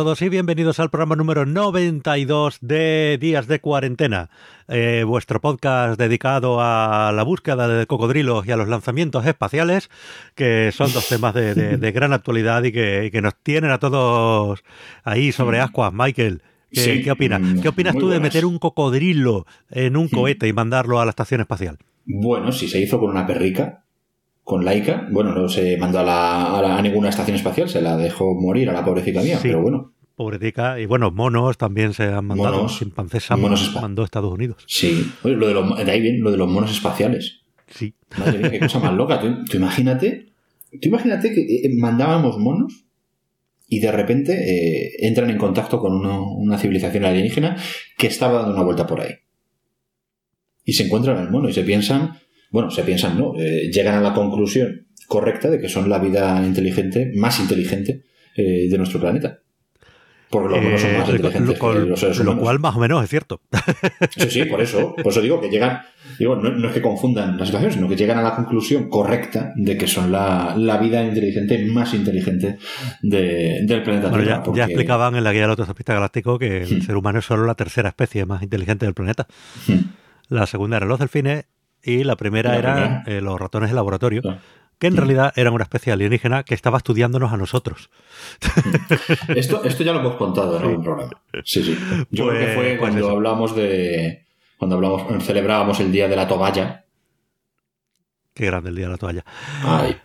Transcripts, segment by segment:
Todos y bienvenidos al programa número 92 de Días de Cuarentena, eh, vuestro podcast dedicado a la búsqueda de cocodrilos y a los lanzamientos espaciales, que son dos temas de, de- de gran actualidad y que, y que nos tienen a todos ahí sobre ascuas. Michael, ¿qué, Sí, qué opinas? ¿Qué opinas tú de meter un cocodrilo en un cohete y mandarlo a la estación espacial? Bueno, si se hizo con una perrica, con Laika, bueno, no se mandó a, la- a la- a ninguna estación espacial, se la dejó morir a la pobrecita mía, Sí. pero bueno, Pobretica. Y bueno, monos también se han mandado. Monos. Chimpancés Monos mandó a Estados Unidos. sí. Oye, lo de, los, de ahí viene lo de los monos espaciales. Sí. Madre mía, qué cosa más loca. Tú, tú imagínate, tú imagínate que eh, mandábamos monos y de repente eh, entran en contacto con uno- una civilización alienígena que estaba dando una vuelta por ahí. Y se encuentran el mono y se piensan, bueno, se piensan, no, eh, llegan a la conclusión correcta de que son la vida inteligente, más inteligente eh, de nuestro planeta. Porque los monos son Eh, más lo- inteligentes lo, que los seres lo humanos. cual más o menos es cierto. Sí, sí, por eso. Por eso digo que llegan. Digo, no, no es que confundan la situación, sino que llegan a la conclusión correcta de que son la, la vida inteligente más inteligente de- del planeta Bueno, Tierra. ya, porque- ya explicaban en la guía del autostopista galáctico que el Hmm. ser humano es solo la tercera especie más inteligente del planeta. Hmm, La segunda eran los delfines y la primera La eran primera. eh, los ratones de laboratorio, claro. Que en Hmm. realidad eran una especie alienígena que estaba estudiándonos a nosotros. Esto, esto ya lo hemos contado en programa. Sí, sí. Yo creo que Pues- fue pues cuando hablamos de. Cuando hablamos, celebrábamos el día de la toalla. Qué grande el día de la toalla. Ay,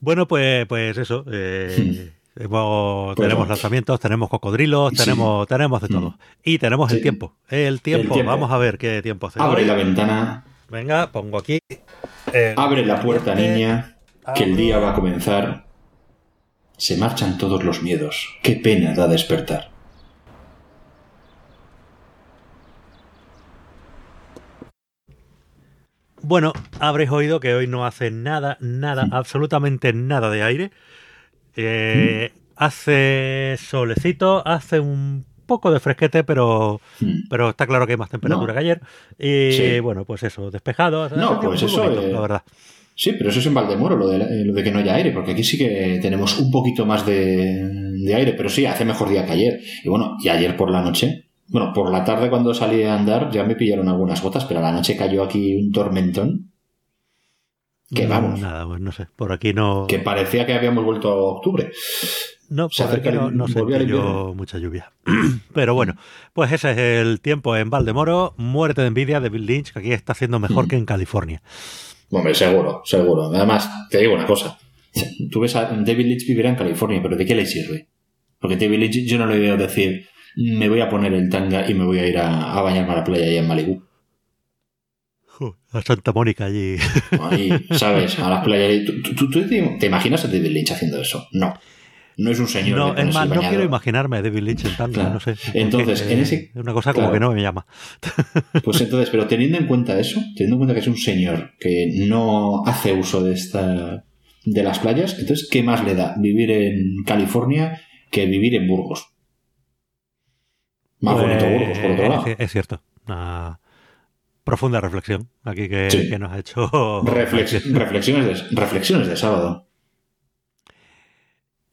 Bueno, pues, pues eso. eh, hemos- Pues tenemos no. lanzamientos, tenemos cocodrilos, Sí. tenemos, tenemos de todo. Y tenemos el tiempo. El tiempo. tiempo. Vamos a ver qué tiempo hace. abre la ventana, Venga, pongo aquí. el- abre la puerta, Este- niña, que el día va a comenzar. Se marchan todos los miedos. Qué pena da despertar. Bueno, habréis oído que hoy no hace nada, nada, absolutamente nada de aire. Eh, Hace solecito, hace un poco de fresquete, pero, pero está claro que hay más temperatura No. que ayer. Y Sí. bueno, pues eso, despejado. No, pues eso, bonito, eh, la verdad. Sí, pero eso es en Valdemoro, lo de, eh, lo de que no haya aire, porque aquí sí que tenemos un poquito más de, de aire, pero sí, hace mejor día que ayer. Y bueno, y ayer por la noche, bueno, por la tarde cuando salí a andar ya me pillaron algunas gotas, pero a la noche cayó aquí un tormentón que vamos, Nada, pues no sé, por aquí no. que parecía que habíamos vuelto a octubre. No, Se acerca no, no mucha lluvia. Pero bueno, pues ese es el tiempo en Valdemoro. Muerte de envidia de Bill Lynch, que aquí está haciendo mejor Mm. que en California. Hombre, seguro, seguro. Además, te digo una cosa. Tú ves a David Lynch vivirá en California, pero ¿de qué le sirve? Porque David Lynch yo no le veo decir, me voy a poner el tanga y me voy a ir a, a bañarme a la playa allá en Malibu. A Santa Mónica allí. Ahí, ¿sabes? A las playas. ¿Tú, tú- tú- tú te, te imaginas a David Lynch haciendo eso? No. No es un señor. No, es más, no quiero imaginarme a David Lynch en Claro. no sé. Entonces, en eh, ese- una cosa como que no me llama. Pues entonces, pero teniendo en cuenta eso, teniendo en cuenta que es un señor que no hace uso de esta de las playas, entonces, ¿qué más le da vivir en California que vivir en Burgos? Más Pues, bonito Burgos, por otro lado. Es, es cierto. Una profunda reflexión aquí que, Sí. que nos ha hecho. Reflex- reflexiones, de, reflexiones de sábado.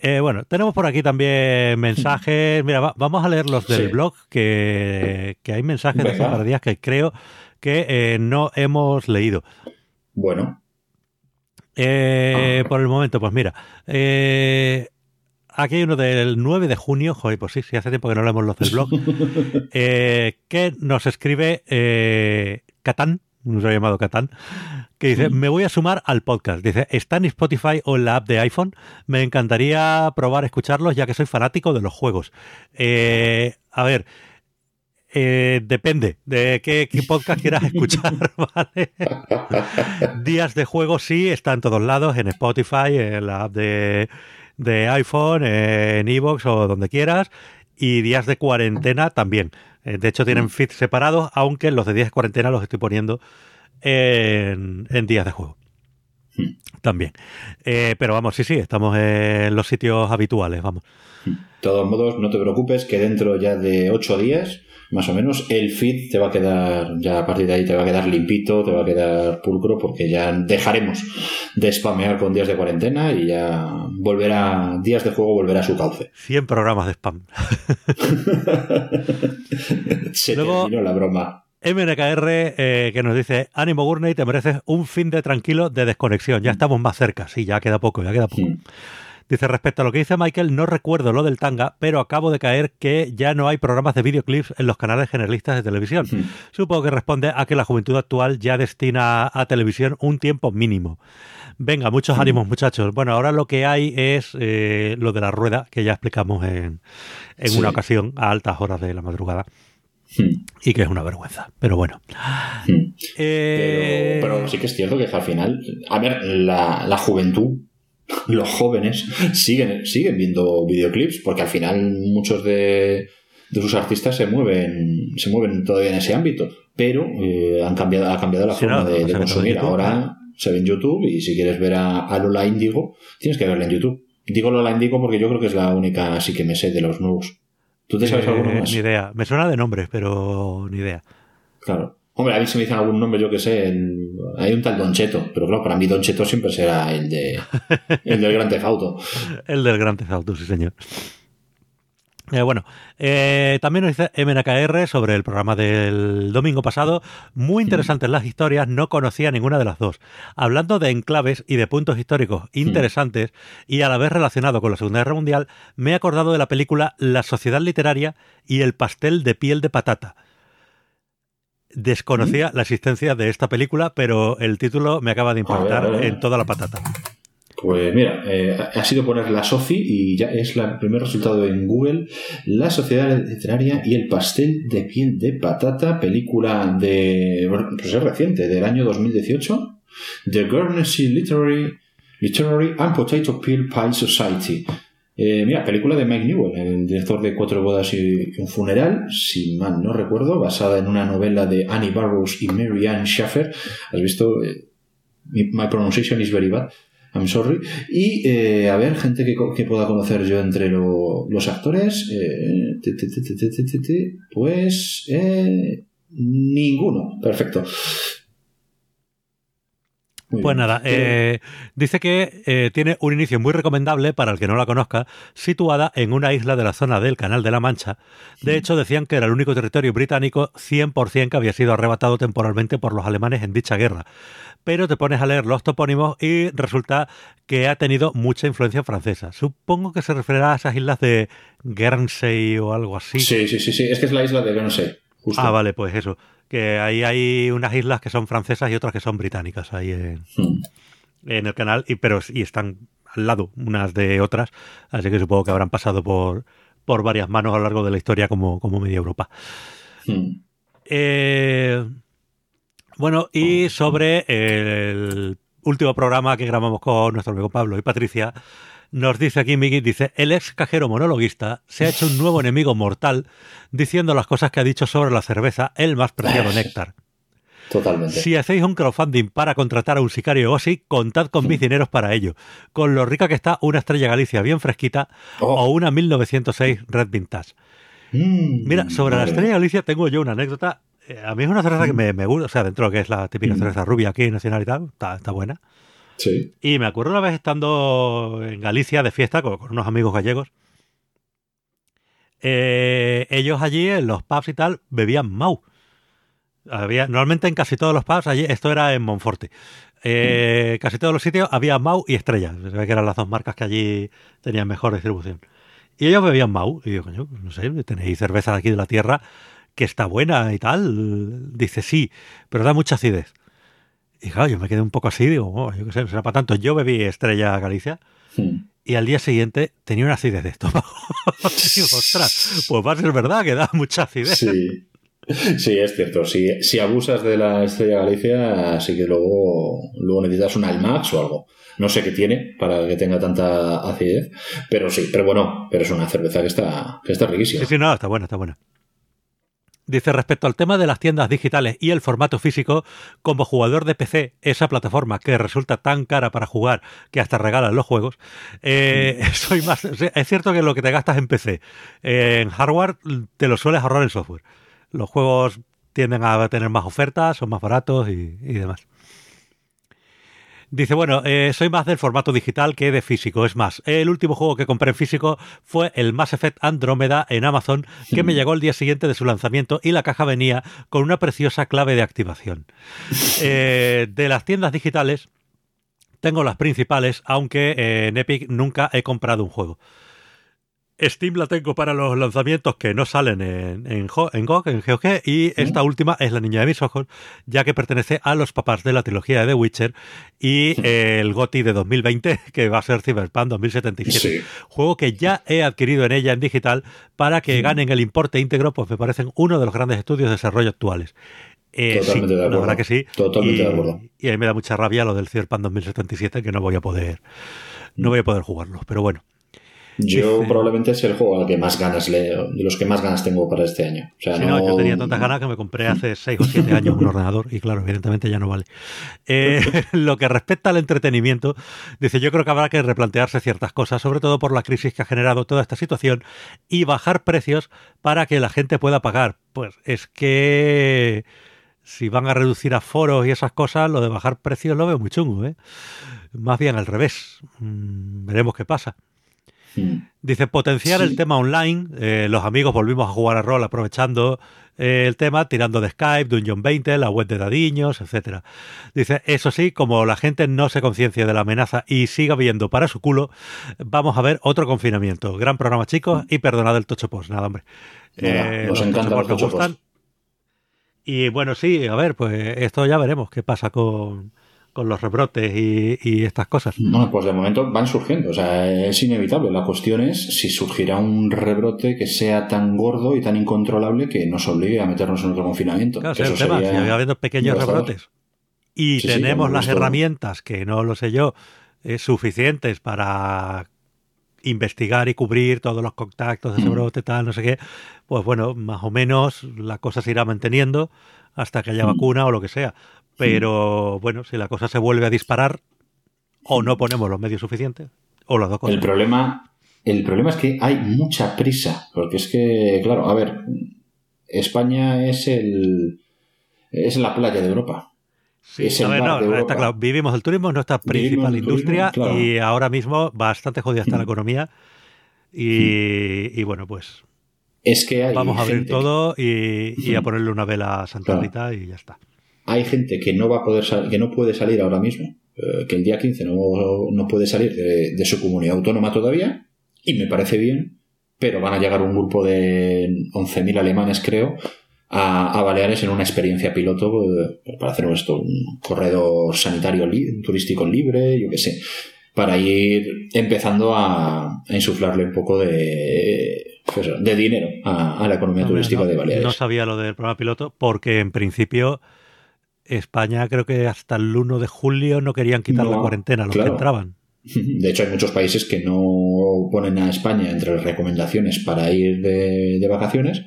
Eh, bueno, tenemos por aquí también mensajes. Mira, va- vamos a leer los del Sí. blog, que, que hay mensajes de hace par días que creo que eh, no hemos leído. Bueno, Eh, Ah. por el momento, pues mira. aquí hay uno del 9 de junio. Joder, pues sí, sí, hace tiempo que no leemos los del blog. que nos escribe Catán, nos ha llamado Catán, que dice, me voy a sumar al podcast. Dice, está en Spotify o en la app de iPhone. Me encantaría probar escucharlos ya que soy fanático de los juegos. Eh, a ver, eh, depende de qué, qué podcast quieras escuchar, ¿vale? Días de juego sí, está en todos lados, en Spotify, en la app de, de iPhone, en iVoox o donde quieras. Y días de cuarentena también. Eh, De hecho, tienen feeds separados, aunque los de días de cuarentena los estoy poniendo en, en días de juego. También. Eh, pero vamos, sí, sí, estamos en los sitios habituales, vamos. De todos modos, no te preocupes que dentro ya de ocho días, más o menos, el feed te va a quedar, ya a partir de ahí te va a quedar limpito, te va a quedar pulcro, porque ya dejaremos de spamear con días de cuarentena y ya volverá, días de juego volverá a su cauce. 100 programas de spam. Se Luego, terminó la broma. MNKR eh, que nos dice, ánimo Gurney, te mereces un fin de tranquilo de desconexión. Ya mm. estamos más cerca, sí, ya queda poco, ya queda poco. Dice, respecto a lo que dice Michael, no recuerdo lo del tanga, pero acabo de caer que ya no hay programas de videoclips en los canales generalistas de televisión. Supongo que responde a que la juventud actual ya destina a televisión un tiempo mínimo. Venga, muchos ánimos, muchachos. Bueno, ahora lo que hay es eh, lo de la rueda, que ya explicamos en, una ocasión a altas horas de la madrugada. Y que es una vergüenza, pero bueno. Eh, pero, sí que es cierto que al final, a ver, la, juventud, los jóvenes, siguen, siguen viendo videoclips, porque al final muchos de, sus artistas se mueven, se mueven todavía en ese ámbito, pero eh, han cambiado, ha cambiado la forma de, consumir. Ahora se ve en YouTube y si quieres ver a, a, Lola Indigo, tienes que verla en YouTube. Digo Lola Indigo porque yo creo que es la única así que me sé de los nuevos. ¿Tú te sabes alguno más? Ni idea. Me suena de nombres, pero ni idea. Claro. Hombre, a mí se me dicen algún nombre, yo que sé. Hay un tal Don Cheto, pero claro, para mí Don Cheto siempre será el, de, el del Gran Tefauto. el del Gran Tefauto, sí, señor. Eh, bueno, eh, también nos dice MNKR sobre el programa del domingo pasado. Muy interesantes las historias, no conocía ninguna de las dos. Hablando de enclaves y de puntos históricos interesantes y a la vez relacionado con la Segunda Guerra Mundial, me he acordado de la película La Sociedad Literaria y el pastel de piel de patata. Desconocía la existencia de esta película, pero el título me acaba de impactar en toda la patata. Pues mira, eh, ha sido poner la SOFI y ya es el primer resultado en Google. La Sociedad Literaria y el Pastel de Piel de Patata, película de. pues es reciente, del año 2018. The Guernsey Literary, Literary and Potato Peel Pie Society. Eh, mira, película de Mike Newell, el director de Cuatro bodas y un funeral, si mal no recuerdo, basada en una novela de Annie Barrows y Mary Ann Schaffer. ¿Has visto? Eh, my pronunciation is very bad. I'm sorry. Y eh, a ver, gente que, que, pueda conocer yo entre los actores. Eh, pues eh, ninguno. Perfecto. pues nada, eh, dice que eh, tiene un inicio muy recomendable para el que no la conozca, situada en una isla de la zona del Canal de la Mancha. De hecho, decían que era el único territorio británico 100% que había sido arrebatado temporalmente por los alemanes en dicha guerra pero te pones a leer los topónimos y resulta que ha tenido mucha influencia francesa. Supongo que se referirá a esas islas de Guernsey o algo así. Sí, sí, sí, sí. es que es la isla de Guernsey. Ah, vale, pues eso. Que ahí hay unas islas que son francesas y otras que son británicas ahí en, hmm. el canal, y, pero y están al lado unas de otras, así que supongo que habrán pasado por, por varias manos a lo largo de la historia como, como media Europa. Hmm. Eh, bueno, y sobre el último programa que grabamos con nuestro amigo Pablo y Patricia, nos dice aquí Miki, dice, el ex cajero monologuista se ha hecho un nuevo enemigo mortal diciendo las cosas que ha dicho sobre la cerveza, el más preciado néctar. Totalmente. Si hacéis un crowdfunding para contratar a un sicario o así, contad con mis dineros para ello. Con lo rica que está una estrella Galicia bien fresquita oh. o una 1906 Red Vintage. Mm, Mira, sobre la estrella Galicia tengo yo una anécdota a mí es una cerveza que me, me, gusta, o sea, dentro de que es la típica mm. cerveza rubia aquí, nacional y tal, está, está, buena. Sí. Y me acuerdo una vez estando en Galicia de fiesta con, unos amigos gallegos. Eh, ellos allí en los pubs y tal bebían Mau. Había, normalmente en casi todos los pubs, allí, esto era en Monforte, eh, mm. casi todos los sitios había Mau y Estrella. Se ve que eran las dos marcas que allí tenían mejor distribución. Y ellos bebían Mau. Y yo, coño, no sé, tenéis cerveza aquí de la tierra que está buena y tal. Dice, sí, pero da mucha acidez. Y claro, yo me quedé un poco así, digo, oh, yo qué sé, será para tanto. Yo bebí Estrella Galicia hmm. y al día siguiente tenía una acidez de estómago. digo, ostras, pues va a ser verdad que da mucha acidez. Sí. Sí, es cierto. Si, si abusas de la Estrella Galicia, así que luego, luego necesitas un Almax o algo. No sé qué tiene para que tenga tanta acidez, pero sí, pero bueno, pero es una cerveza que está, que está riquísima. Sí, sí, no, está buena, está buena. Dice respecto al tema de las tiendas digitales y el formato físico, como jugador de PC, esa plataforma que resulta tan cara para jugar que hasta regalan los juegos, eh, soy más. Es cierto que lo que te gastas en PC, eh, en hardware, te lo sueles ahorrar en software. Los juegos tienden a tener más ofertas, son más baratos y, y demás. Dice, bueno, eh, soy más del formato digital que de físico. Es más, el último juego que compré en físico fue el Mass Effect Andrómeda en Amazon, que me llegó el día siguiente de su lanzamiento y la caja venía con una preciosa clave de activación. Eh, de las tiendas digitales, tengo las principales, aunque eh, en Epic nunca he comprado un juego. Steam la tengo para los lanzamientos que no salen en, en, GOG, en GOG, y esta última es La Niña de mis ojos, ya que pertenece a los papás de la trilogía de The Witcher y el GOTI de 2020, que va a ser Cyberpunk 2077. Juego que ya he adquirido en ella en digital para que ganen el importe íntegro, pues me parecen uno de los grandes estudios de desarrollo actuales. Eh, Totalmente de acuerdo. La verdad que sí. Totalmente y, de acuerdo. Y a mí me da mucha rabia lo del Cyberpunk 2077, que no voy a poder, no voy a poder jugarlo. Pero bueno. Yo Dice, probablemente es el juego al que más ganas le, de los que más ganas tengo para este año. O sea, sí, no, no, yo tenía tantas ganas que me compré hace 6 o 7 años un ordenador y claro, evidentemente ya no vale. Eh, lo que respecta al entretenimiento, dice, yo creo que habrá que replantearse ciertas cosas, sobre todo por la crisis que ha generado toda esta situación y bajar precios para que la gente pueda pagar. Pues es que si van a reducir aforos y esas cosas, lo de bajar precios lo veo muy chungo, ¿eh? Más bien al revés. Mm, veremos qué pasa. Dice, potenciar sí. el tema online. Eh, los amigos volvimos a jugar a rol aprovechando eh, el tema, tirando de Skype, Dungeon 20, la web de Dadiños, etcétera. Dice, eso sí, como la gente no se conciencia de la amenaza y siga viendo para su culo, vamos a ver otro confinamiento. Gran programa, chicos, y perdonad el tocho post. Nada, hombre. Mira, eh, nos encanta los gustan. Y bueno, sí, a ver, pues esto ya veremos qué pasa con, con los rebrotes y, y, estas cosas. Bueno, pues de momento van surgiendo, o sea, es inevitable. La cuestión es si surgirá un rebrote que sea tan gordo y tan incontrolable que nos obligue a meternos en otro confinamiento. Claro, que es el tema, si va habiendo pequeños rebrotes y sí, tenemos sí, las herramientas, que no lo sé yo, eh, suficientes para investigar y cubrir todos los contactos de ese brote, tal, no sé qué, pues bueno, más o menos la cosa se irá manteniendo hasta que haya vacuna o lo que sea. Pero bueno, si la cosa se vuelve a disparar, o no ponemos los medios suficientes, o las dos cosas. El problema, el problema es que hay mucha prisa, porque es que, claro, a ver, España es el es la playa de Europa. Sí, es el no, de está claro, vivimos el turismo, nuestra principal industria, claro. y ahora mismo bastante jodida está la economía. Y, y bueno, pues es que vamos a abrir todo y, y, a ponerle una vela a Santa Rita y ya está hay gente que no va a poder que no puede salir ahora mismo, eh, que el día 15 no, no puede salir de, de, su comunidad autónoma todavía, y me parece bien, pero van a llegar un grupo de 11.000 alemanes, creo, a, a, Baleares en una experiencia piloto eh, para hacer esto, un corredor sanitario li turístico libre, yo qué sé, para ir empezando a, a insuflarle un poco de pues, de dinero a, a la economía no, turística no, de Baleares. No sabía lo del programa piloto porque en principio España creo que hasta el 1 de julio no querían quitar no, la cuarentena a los claro. que entraban. De hecho, hay muchos países que no ponen a España entre las recomendaciones para ir de, de vacaciones,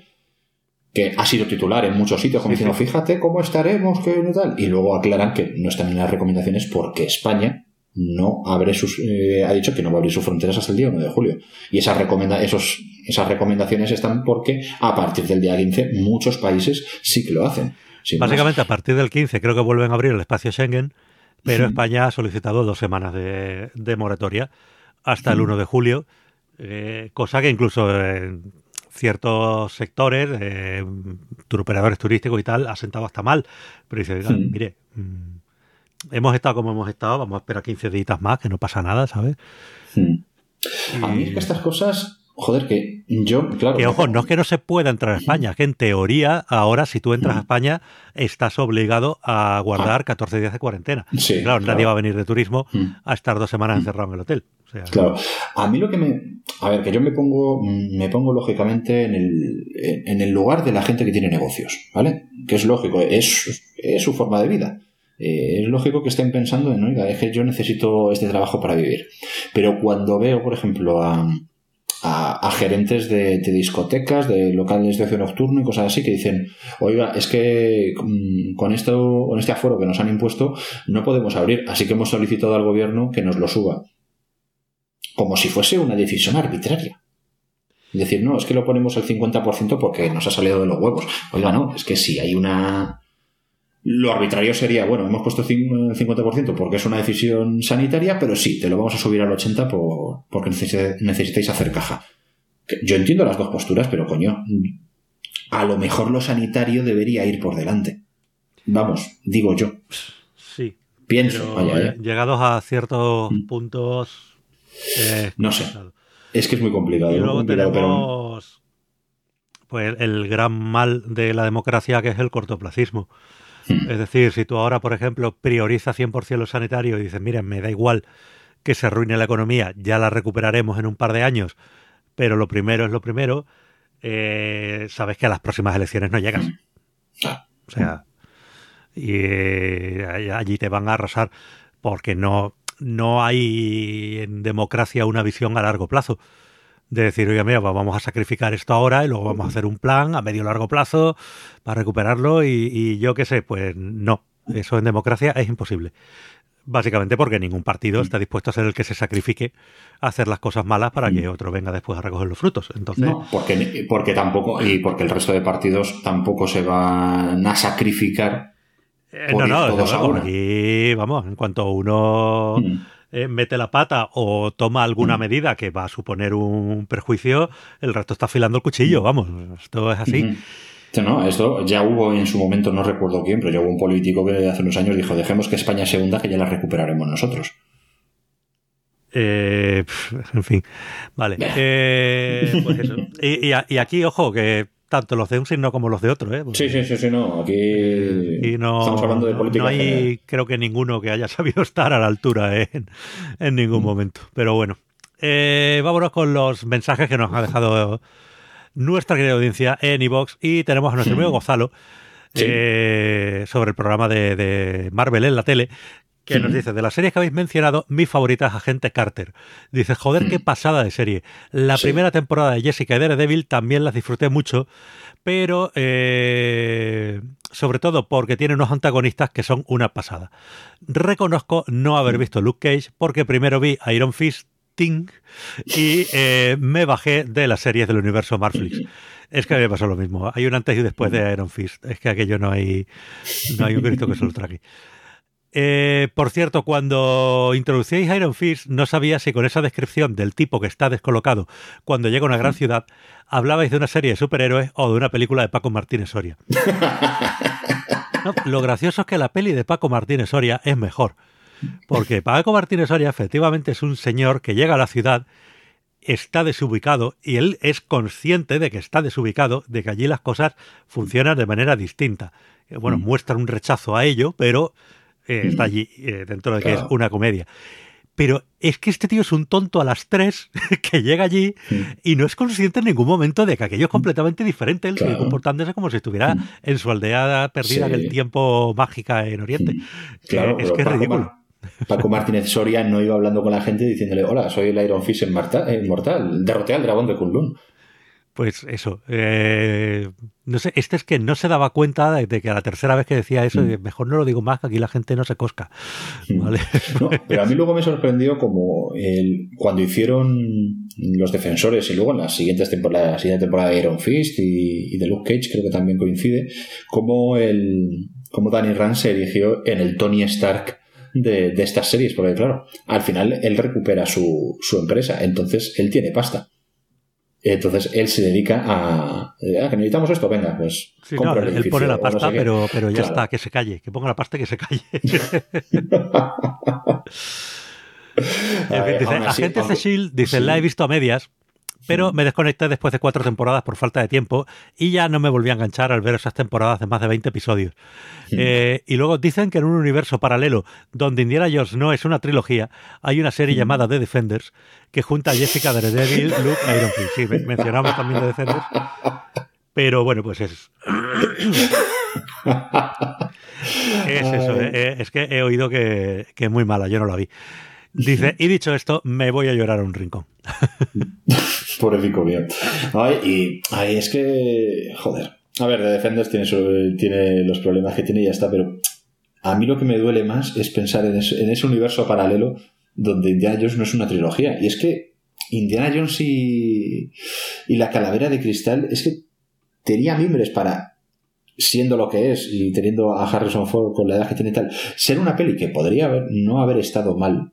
que ha sido titular en muchos sitios, como sí, diciendo, sí. fíjate cómo estaremos, que tal, y luego aclaran que no están en las recomendaciones porque España no abre sus, eh, ha dicho que no va a abrir sus fronteras hasta el día 1 de julio. Y esas, recomenda esos, esas recomendaciones están porque a partir del día 15 muchos países sí que lo hacen. Básicamente, más. a partir del 15 creo que vuelven a abrir el espacio Schengen, pero sí. España ha solicitado dos semanas de, de moratoria hasta el 1 de julio, eh, cosa que incluso en ciertos sectores, eh, operadores turísticos y tal, ha sentado hasta mal. Pero dice, sí. mire, mmm, hemos estado como hemos estado, vamos a esperar 15 días más, que no pasa nada, ¿sabes? A mí es que estas cosas Joder, que yo, claro. Que ojo, no es que no se pueda entrar a España, que en teoría, ahora, si tú entras a España, estás obligado a guardar 14 días de cuarentena. Sí, claro, claro, nadie va a venir de turismo a estar dos semanas encerrado en el hotel. O sea, claro. A mí lo que me. A ver, que yo me pongo, me pongo lógicamente en el, en el lugar de la gente que tiene negocios, ¿vale? Que es lógico, es, es su forma de vida. Eh, es lógico que estén pensando en, oiga, es que yo necesito este trabajo para vivir. Pero cuando veo, por ejemplo, a a, gerentes de, discotecas, de locales de ocio nocturno y cosas así que dicen, oiga, es que mm, con esto, con este aforo que nos han impuesto, no podemos abrir, así que hemos solicitado al gobierno que nos lo suba. Como si fuese una decisión arbitraria. Decir, no, es que lo ponemos al 50% porque nos ha salido de los huevos. Oiga, no, es que si hay una. Lo arbitrario sería, bueno, hemos puesto 50% porque es una decisión sanitaria, pero sí, te lo vamos a subir al 80% por, porque necesitáis hacer caja. Yo entiendo las dos posturas, pero coño, a lo mejor lo sanitario debería ir por delante. Vamos, digo yo. Sí. Pienso. ¿eh? Llegados a ciertos mm. puntos. Eh, no sé. Es que es muy complicado. Y luego tenemos pues, el gran mal de la democracia que es el cortoplacismo. Hmm. Es decir, si tú ahora, por ejemplo, priorizas 100% lo sanitario y dices, miren, me da igual que se arruine la economía, ya la recuperaremos en un par de años, pero lo primero es lo primero, eh, sabes que a las próximas elecciones no llegas. Hmm. O sea, y eh, allí te van a arrasar porque no, no hay en democracia una visión a largo plazo. De decir, oye, mira, vamos a sacrificar esto ahora y luego vamos a hacer un plan a medio largo plazo para recuperarlo y, yo qué sé, pues no, eso en democracia es imposible. Básicamente porque ningún partido está dispuesto a ser el que se sacrifique a hacer las cosas malas para que otro venga después a recoger los frutos. Entonces, no, porque, porque tampoco, y porque el resto de partidos tampoco se van a sacrificar eh, no, no, aquí, vamos, en cuanto uno mm. Eh, mete la pata o toma alguna mm. medida que va a suponer un perjuicio, el resto está afilando el cuchillo, vamos, esto es así. No, esto ya hubo en su momento, no recuerdo quién, pero ya hubo un político que hace unos años dijo, dejemos que España se hunda, que ya la recuperaremos nosotros. Eh, en fin, vale. pues eso. y, aquí, ojo, que tanto los de un signo como los de otro. ¿eh? sí, sí, sí, sí, no. Aquí estamos hablando de política. No hay, creo que ninguno que haya sabido estar a la altura en, ningún mm. momento. Pero bueno, eh, vámonos con los mensajes que nos ha dejado nuestra querida audiencia en iVox y tenemos a nuestro amigo Gonzalo. Eh, sobre el programa de, de, Marvel en la tele, que nos dice, de las series que habéis mencionado, mi favorita es Agente Carter. Dice, joder, qué pasada de serie. La primera temporada de Jessica y Daredevil también las disfruté mucho, pero eh, sobre todo porque tiene unos antagonistas que son una pasada. Reconozco no haber visto Luke Cage porque primero vi Iron Fist y eh, me bajé de las series del universo Marflix. Es que a mí me pasó lo mismo. Hay un antes y después de Iron Fist. Es que aquello no hay, no hay un grito que se lo trague. Eh, por cierto, cuando introducíais Iron Fist, no sabía si con esa descripción del tipo que está descolocado cuando llega a una gran ciudad, hablabais de una serie de superhéroes o de una película de Paco Martínez Soria. lo gracioso es que la peli de Paco Martínez Soria es mejor. Porque Paco Martínez Soria efectivamente es un señor que llega a la ciudad, está desubicado y él es consciente de que está desubicado, de que allí las cosas funcionan de manera distinta. Eh, bueno, mm. muestra un rechazo a ello, pero eh, está allí, eh, dentro de que es una comedia. Pero es que este tío es un tonto a las tres que llega allí y no es consciente en ningún momento de que aquello es completamente diferente. Él sigue comportándose como si estuviera en su aldea perdida en el tiempo mágica en Oriente. Claro, es que es ridículo. Paco Martínez Soria no iba hablando con la gente diciéndole, hola, soy el Iron Fist inmortal, derroté al dragón de Kunlun. Pues eso. Eh, no sé, este es que no se daba cuenta de, que a la tercera vez que decía eso, mm. mejor no lo digo más, que aquí la gente no se cosca. Mm. pero a mí luego me sorprendió como el, cuando hicieron los defensores y luego en las siguientes temporadas, la siguiente temporada de Iron Fist y, de Luke Cage, creo que también coincide, como el como Danny Rand se erigió en el Tony Stark de, de, estas series, porque claro, al final él recupera su, su empresa, entonces él tiene pasta. Entonces él se dedica a, ah, que necesitamos esto, venga, pues. él pone la pasta, pero, pero ya está, que se calle, que ponga la pasta y que se calle. dice, Agentes de Shield, dice, la he visto a medias, pero me desconecté después de cuatro temporadas por falta de tiempo y ya no me volví a enganchar al ver esas temporadas de más de 20 episodios. Eh, y luego dicen que en un universo paralelo donde Indiana Jones no es una trilogía, hay una serie llamada The Defenders que junta a Jessica Daredevil, Luke Iron Fist. Sí, mencionamos también The Defenders. Pero bueno, pues es... es eso, eh, eh, es que he oído que, que es muy mala, yo no la vi. Dice, y dicho esto, me voy a llorar a un rincón. Pobre pico mío. Ay, y ay, es que, joder. A ver, The Defenders tiene, tiene los problemas que tiene y ya está, pero a mí lo que me duele más es pensar en ese, universo paralelo donde Indiana Jones no es una trilogía. Y es que Indiana Jones y, y la calavera de cristal es que tenía mimbres para siendo lo que es y teniendo a Harrison Ford con la edad que tiene y tal, ser una peli que podría haber, no haber estado mal,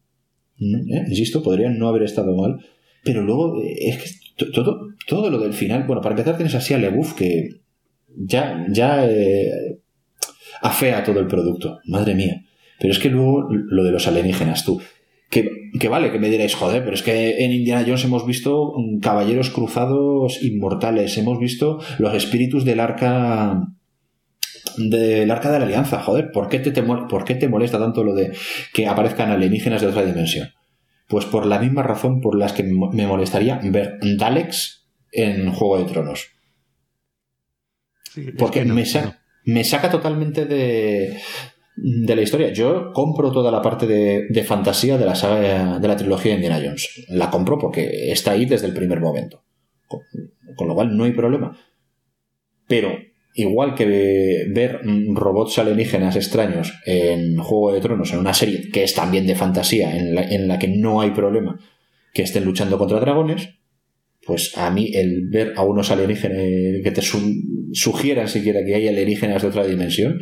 ¿eh? insisto, podría no haber estado mal, pero luego eh, es que todo, todo lo del final, bueno, para empezar tienes así a LeBouf que ya, ya eh, afea todo el producto, madre mía. Pero es que luego lo de los alienígenas, tú, que, que, vale, que me diréis, joder, pero es que en Indiana Jones hemos visto caballeros cruzados inmortales, hemos visto los espíritus del arca del Arca de la Alianza. Joder, ¿por qué, te, ¿por qué te molesta tanto lo de que aparezcan alienígenas de otra dimensión? Pues por la misma razón por las que me molestaría ver Daleks en Juego de Tronos. Porque me, me, saca totalmente de, de la historia. Yo compro toda la parte de, de, fantasía de la saga de la trilogía de Indiana Jones. La compro porque está ahí desde el primer momento. con lo cual no hay problema. Pero igual que ver robots alienígenas extraños en Juego de Tronos, en una serie que es también de fantasía, en la, que no hay problema que estén luchando contra dragones, pues a mí el ver a unos alienígenas que te sugieran siquiera que hay alienígenas de otra dimensión,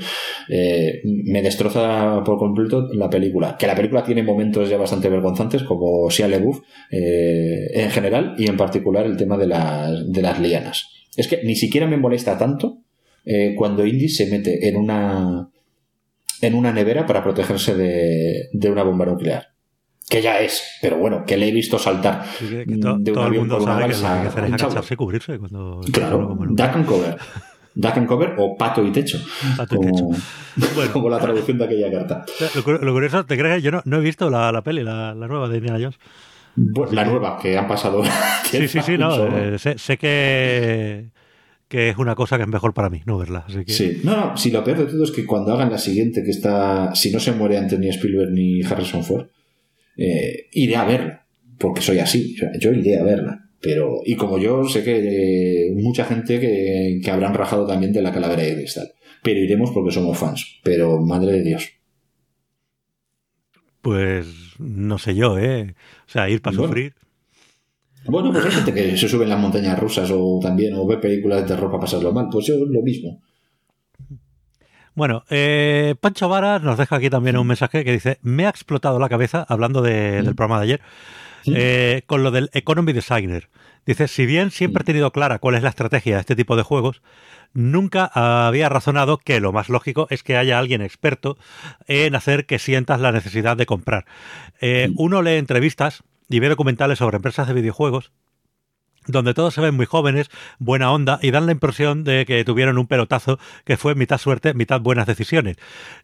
eh, me destroza por completo la película. Que la película tiene momentos ya bastante vergonzantes, como Sia LeBouf eh, en general, y en particular el tema de las, de las lianas. Es que ni siquiera me molesta tanto eh, cuando Indy se mete en una en una nevera para protegerse de, de, una bomba nuclear. Que ya es, pero bueno, que le he visto saltar de un avión por una balsa. Que, cubrirse cuando claro, duck and cover. Duck and cover o pato y techo. Pato y techo. Bueno, como la traducción de aquella carta. Lo, curioso, ¿te crees? Yo no, no he visto la, la peli, la, la, nueva de Indiana Jones. la nueva, que han pasado. sí, sí, sí, no. Eh, sé, sé, que que es una cosa que es mejor para mí no verla. Así que... Sí, no, no, si lo peor de todo es que cuando hagan la siguiente, que está, si no se muere Anthony Spielberg ni Harrison Ford, eh, iré a verla, porque soy así, yo iré a verla. Pero, y como yo, sé que eh, mucha gente que, que, habrán rajado también de la calavera de cristal. Pero iremos porque somos fans. Pero, madre de Dios. Pues no sé yo, ¿eh? O sea, ir para sufrir. Bueno, pues hay gente que se sube en las montañas rusas o también o ve películas de terror para pasarlo mal. Pues yo lo mismo. Bueno, eh, Pancho Varas nos deja aquí también un mensaje que dice, me ha explotado la cabeza, hablando del programa de ayer, eh, con lo del Economy Designer. Dice, si bien siempre he tenido clara cuál es la estrategia de este tipo de juegos, nunca había razonado que lo más lógico es que haya alguien experto en hacer que sientas la necesidad de comprar. Eh, uno lee entrevistas y ve documentales sobre empresas de videojuegos donde todos se ven muy jóvenes, buena onda, y dan la impresión de que tuvieron un pelotazo que fue mitad suerte, mitad buenas decisiones.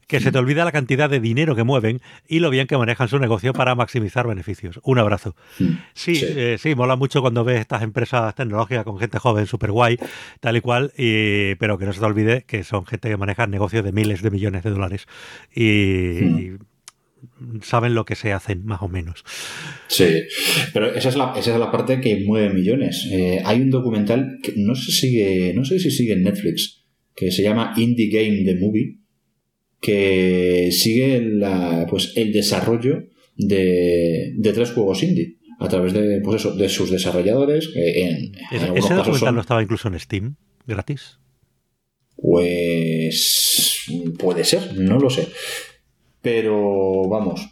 Que se te olvida la cantidad de dinero que mueven y lo bien que manejan su negocio para maximizar beneficios. Un abrazo. Sí, sí, eh, sí mola mucho cuando ves estas empresas tecnológicas con gente joven, súper guay, tal y cual, y, pero que no se te olvide que son gente que maneja negocios de miles de millones de dólares. y saben lo que se hacen, más o menos. Sí, pero esa es la, esa es la parte que mueve millones. Eh, hay un documental que no sé, sigue, no sé si sigue en Netflix, que se llama Indie Game The Movie, que sigue la, pues, el desarrollo de, de tres juegos indie a través de, pues eso, de sus desarrolladores. en, ¿Ese documental no estaba incluso en Steam, gratis? Pues puede ser, no lo sé. Pero vamos,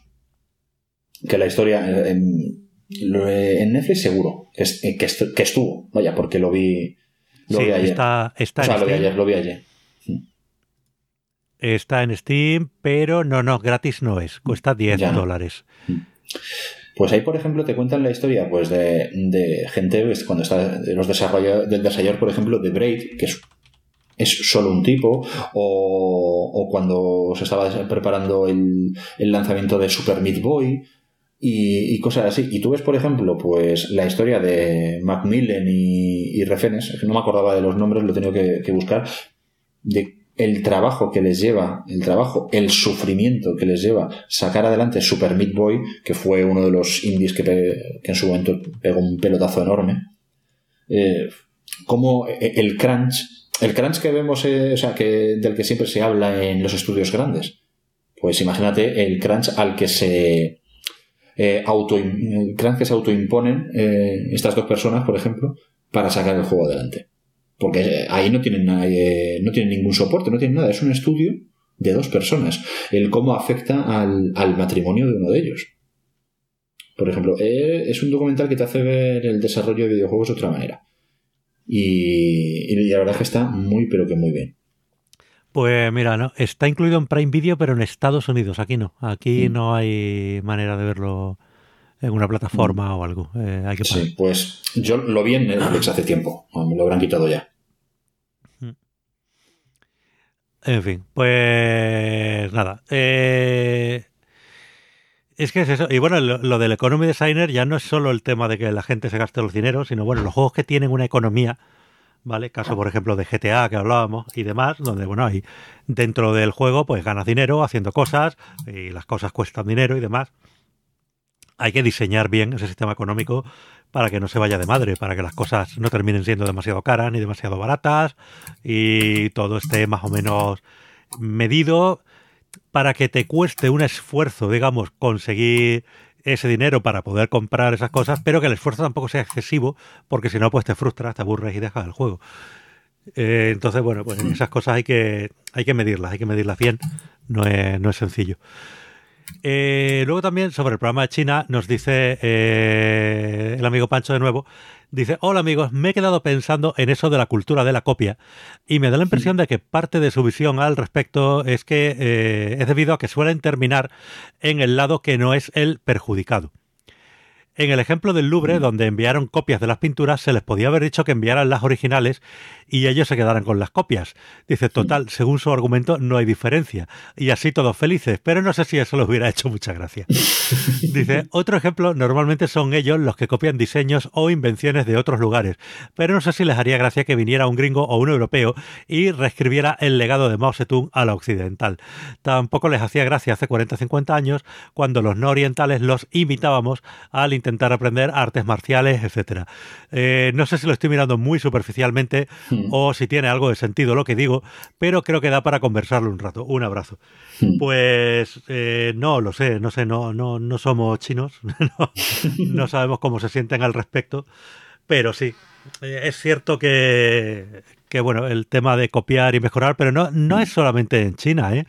que la historia en, en Netflix seguro que, que, estuvo, vaya, porque lo vi, lo vi ayer. Está, está o sea, lo vi ayer, lo vi ayer. Está en Steam, pero no, no, gratis no es, cuesta 10 dólares. Pues ahí, por ejemplo, te cuentan la historia pues de, de gente, pues, cuando está de los desarrolladores, del desarrollador, por ejemplo, de Braid, que es es solo un tipo, o, cuando se estaba preparando el, lanzamiento de Super Meat Boy y, cosas así. Y tú ves, por ejemplo, pues la historia de Macmillan y, y Refenes, no me acordaba de los nombres, lo he tenido que, buscar, de el trabajo que les lleva, el trabajo, el sufrimiento que les lleva sacar adelante Super Meat Boy, que fue uno de los indies que, en su momento pegó un pelotazo enorme. Eh, como el crunch, el crunch que vemos, eh, o sea, que, del que siempre se habla en los estudios grandes. Pues imagínate el crunch al que se eh, auto, el crunch que se autoimponen eh, estas dos personas, por ejemplo, para sacar el juego adelante. Porque ahí no tienen, no tienen ningún soporte, no tienen nada. Es un estudio de dos personas. El cómo afecta al, matrimonio de uno de ellos. Por ejemplo, eh, es un documental que te hace ver el desarrollo de videojuegos de otra manera. Y, la verdad es que está muy, pero que muy bien. Pues mira, no, está incluido en Prime Video, pero en Estados Unidos. Aquí no. Aquí mm. no hay manera de verlo en una plataforma o algo. Eh, hay que sí, pues yo lo vi en Netflix hace tiempo. Me lo habrán quitado ya. En fin, pues nada. Eh, es que es eso. Y bueno, lo, del Economy Designer ya no es solo el tema de que la gente se gaste los dineros, sino bueno, los juegos que tienen una economía, ¿vale? Caso, por ejemplo, de GTA que hablábamos y demás, donde, bueno, ahí dentro del juego pues ganas dinero haciendo cosas y las cosas cuestan dinero y demás hay que diseñar bien ese sistema económico para que no se vaya de madre, para que las cosas no terminen siendo demasiado caras ni demasiado baratas y todo esté más o menos medido para que te cueste un esfuerzo, digamos, conseguir ese dinero para poder comprar esas cosas, pero que el esfuerzo tampoco sea excesivo, porque si no, pues te frustras, te aburres y dejas el juego. Eh, entonces, bueno, pues esas cosas hay que, hay que medirlas, hay que medirlas bien, no es, no es sencillo. Eh, luego también sobre el programa de China nos dice eh, el amigo Pancho de nuevo, dice, hola amigos, me he quedado pensando en eso de la cultura de la copia y me da la impresión de que parte de su visión al respecto es que eh, es debido a que suelen terminar en el lado que no es el perjudicado. En el ejemplo del Louvre, donde enviaron copias de las pinturas, se les podía haber dicho que enviaran las originales y ellos se quedaran con las copias. Dice, total, según su argumento, no hay diferencia. Y así todos felices, pero no sé si eso les hubiera hecho mucha gracia. Dice, otro ejemplo, normalmente son ellos los que copian diseños o invenciones de otros lugares, pero no sé si les haría gracia que viniera un gringo o un europeo y reescribiera el legado de Mao Zedong a la occidental. Tampoco les hacía gracia hace 40 o 50 años cuando los no orientales los imitábamos al intentar aprender artes marciales, etcétera. Eh, no sé si lo estoy mirando muy superficialmente hmm. o si tiene algo de sentido lo que digo, pero creo que da para conversarlo un rato. Un abrazo. Hmm. Pues eh, no lo sé, no sé, no, no, no somos chinos, no, sabemos cómo se sienten al respecto, pero sí, eh, es cierto que, que, bueno, el tema de copiar y mejorar, pero no, no es solamente en China, ¿eh?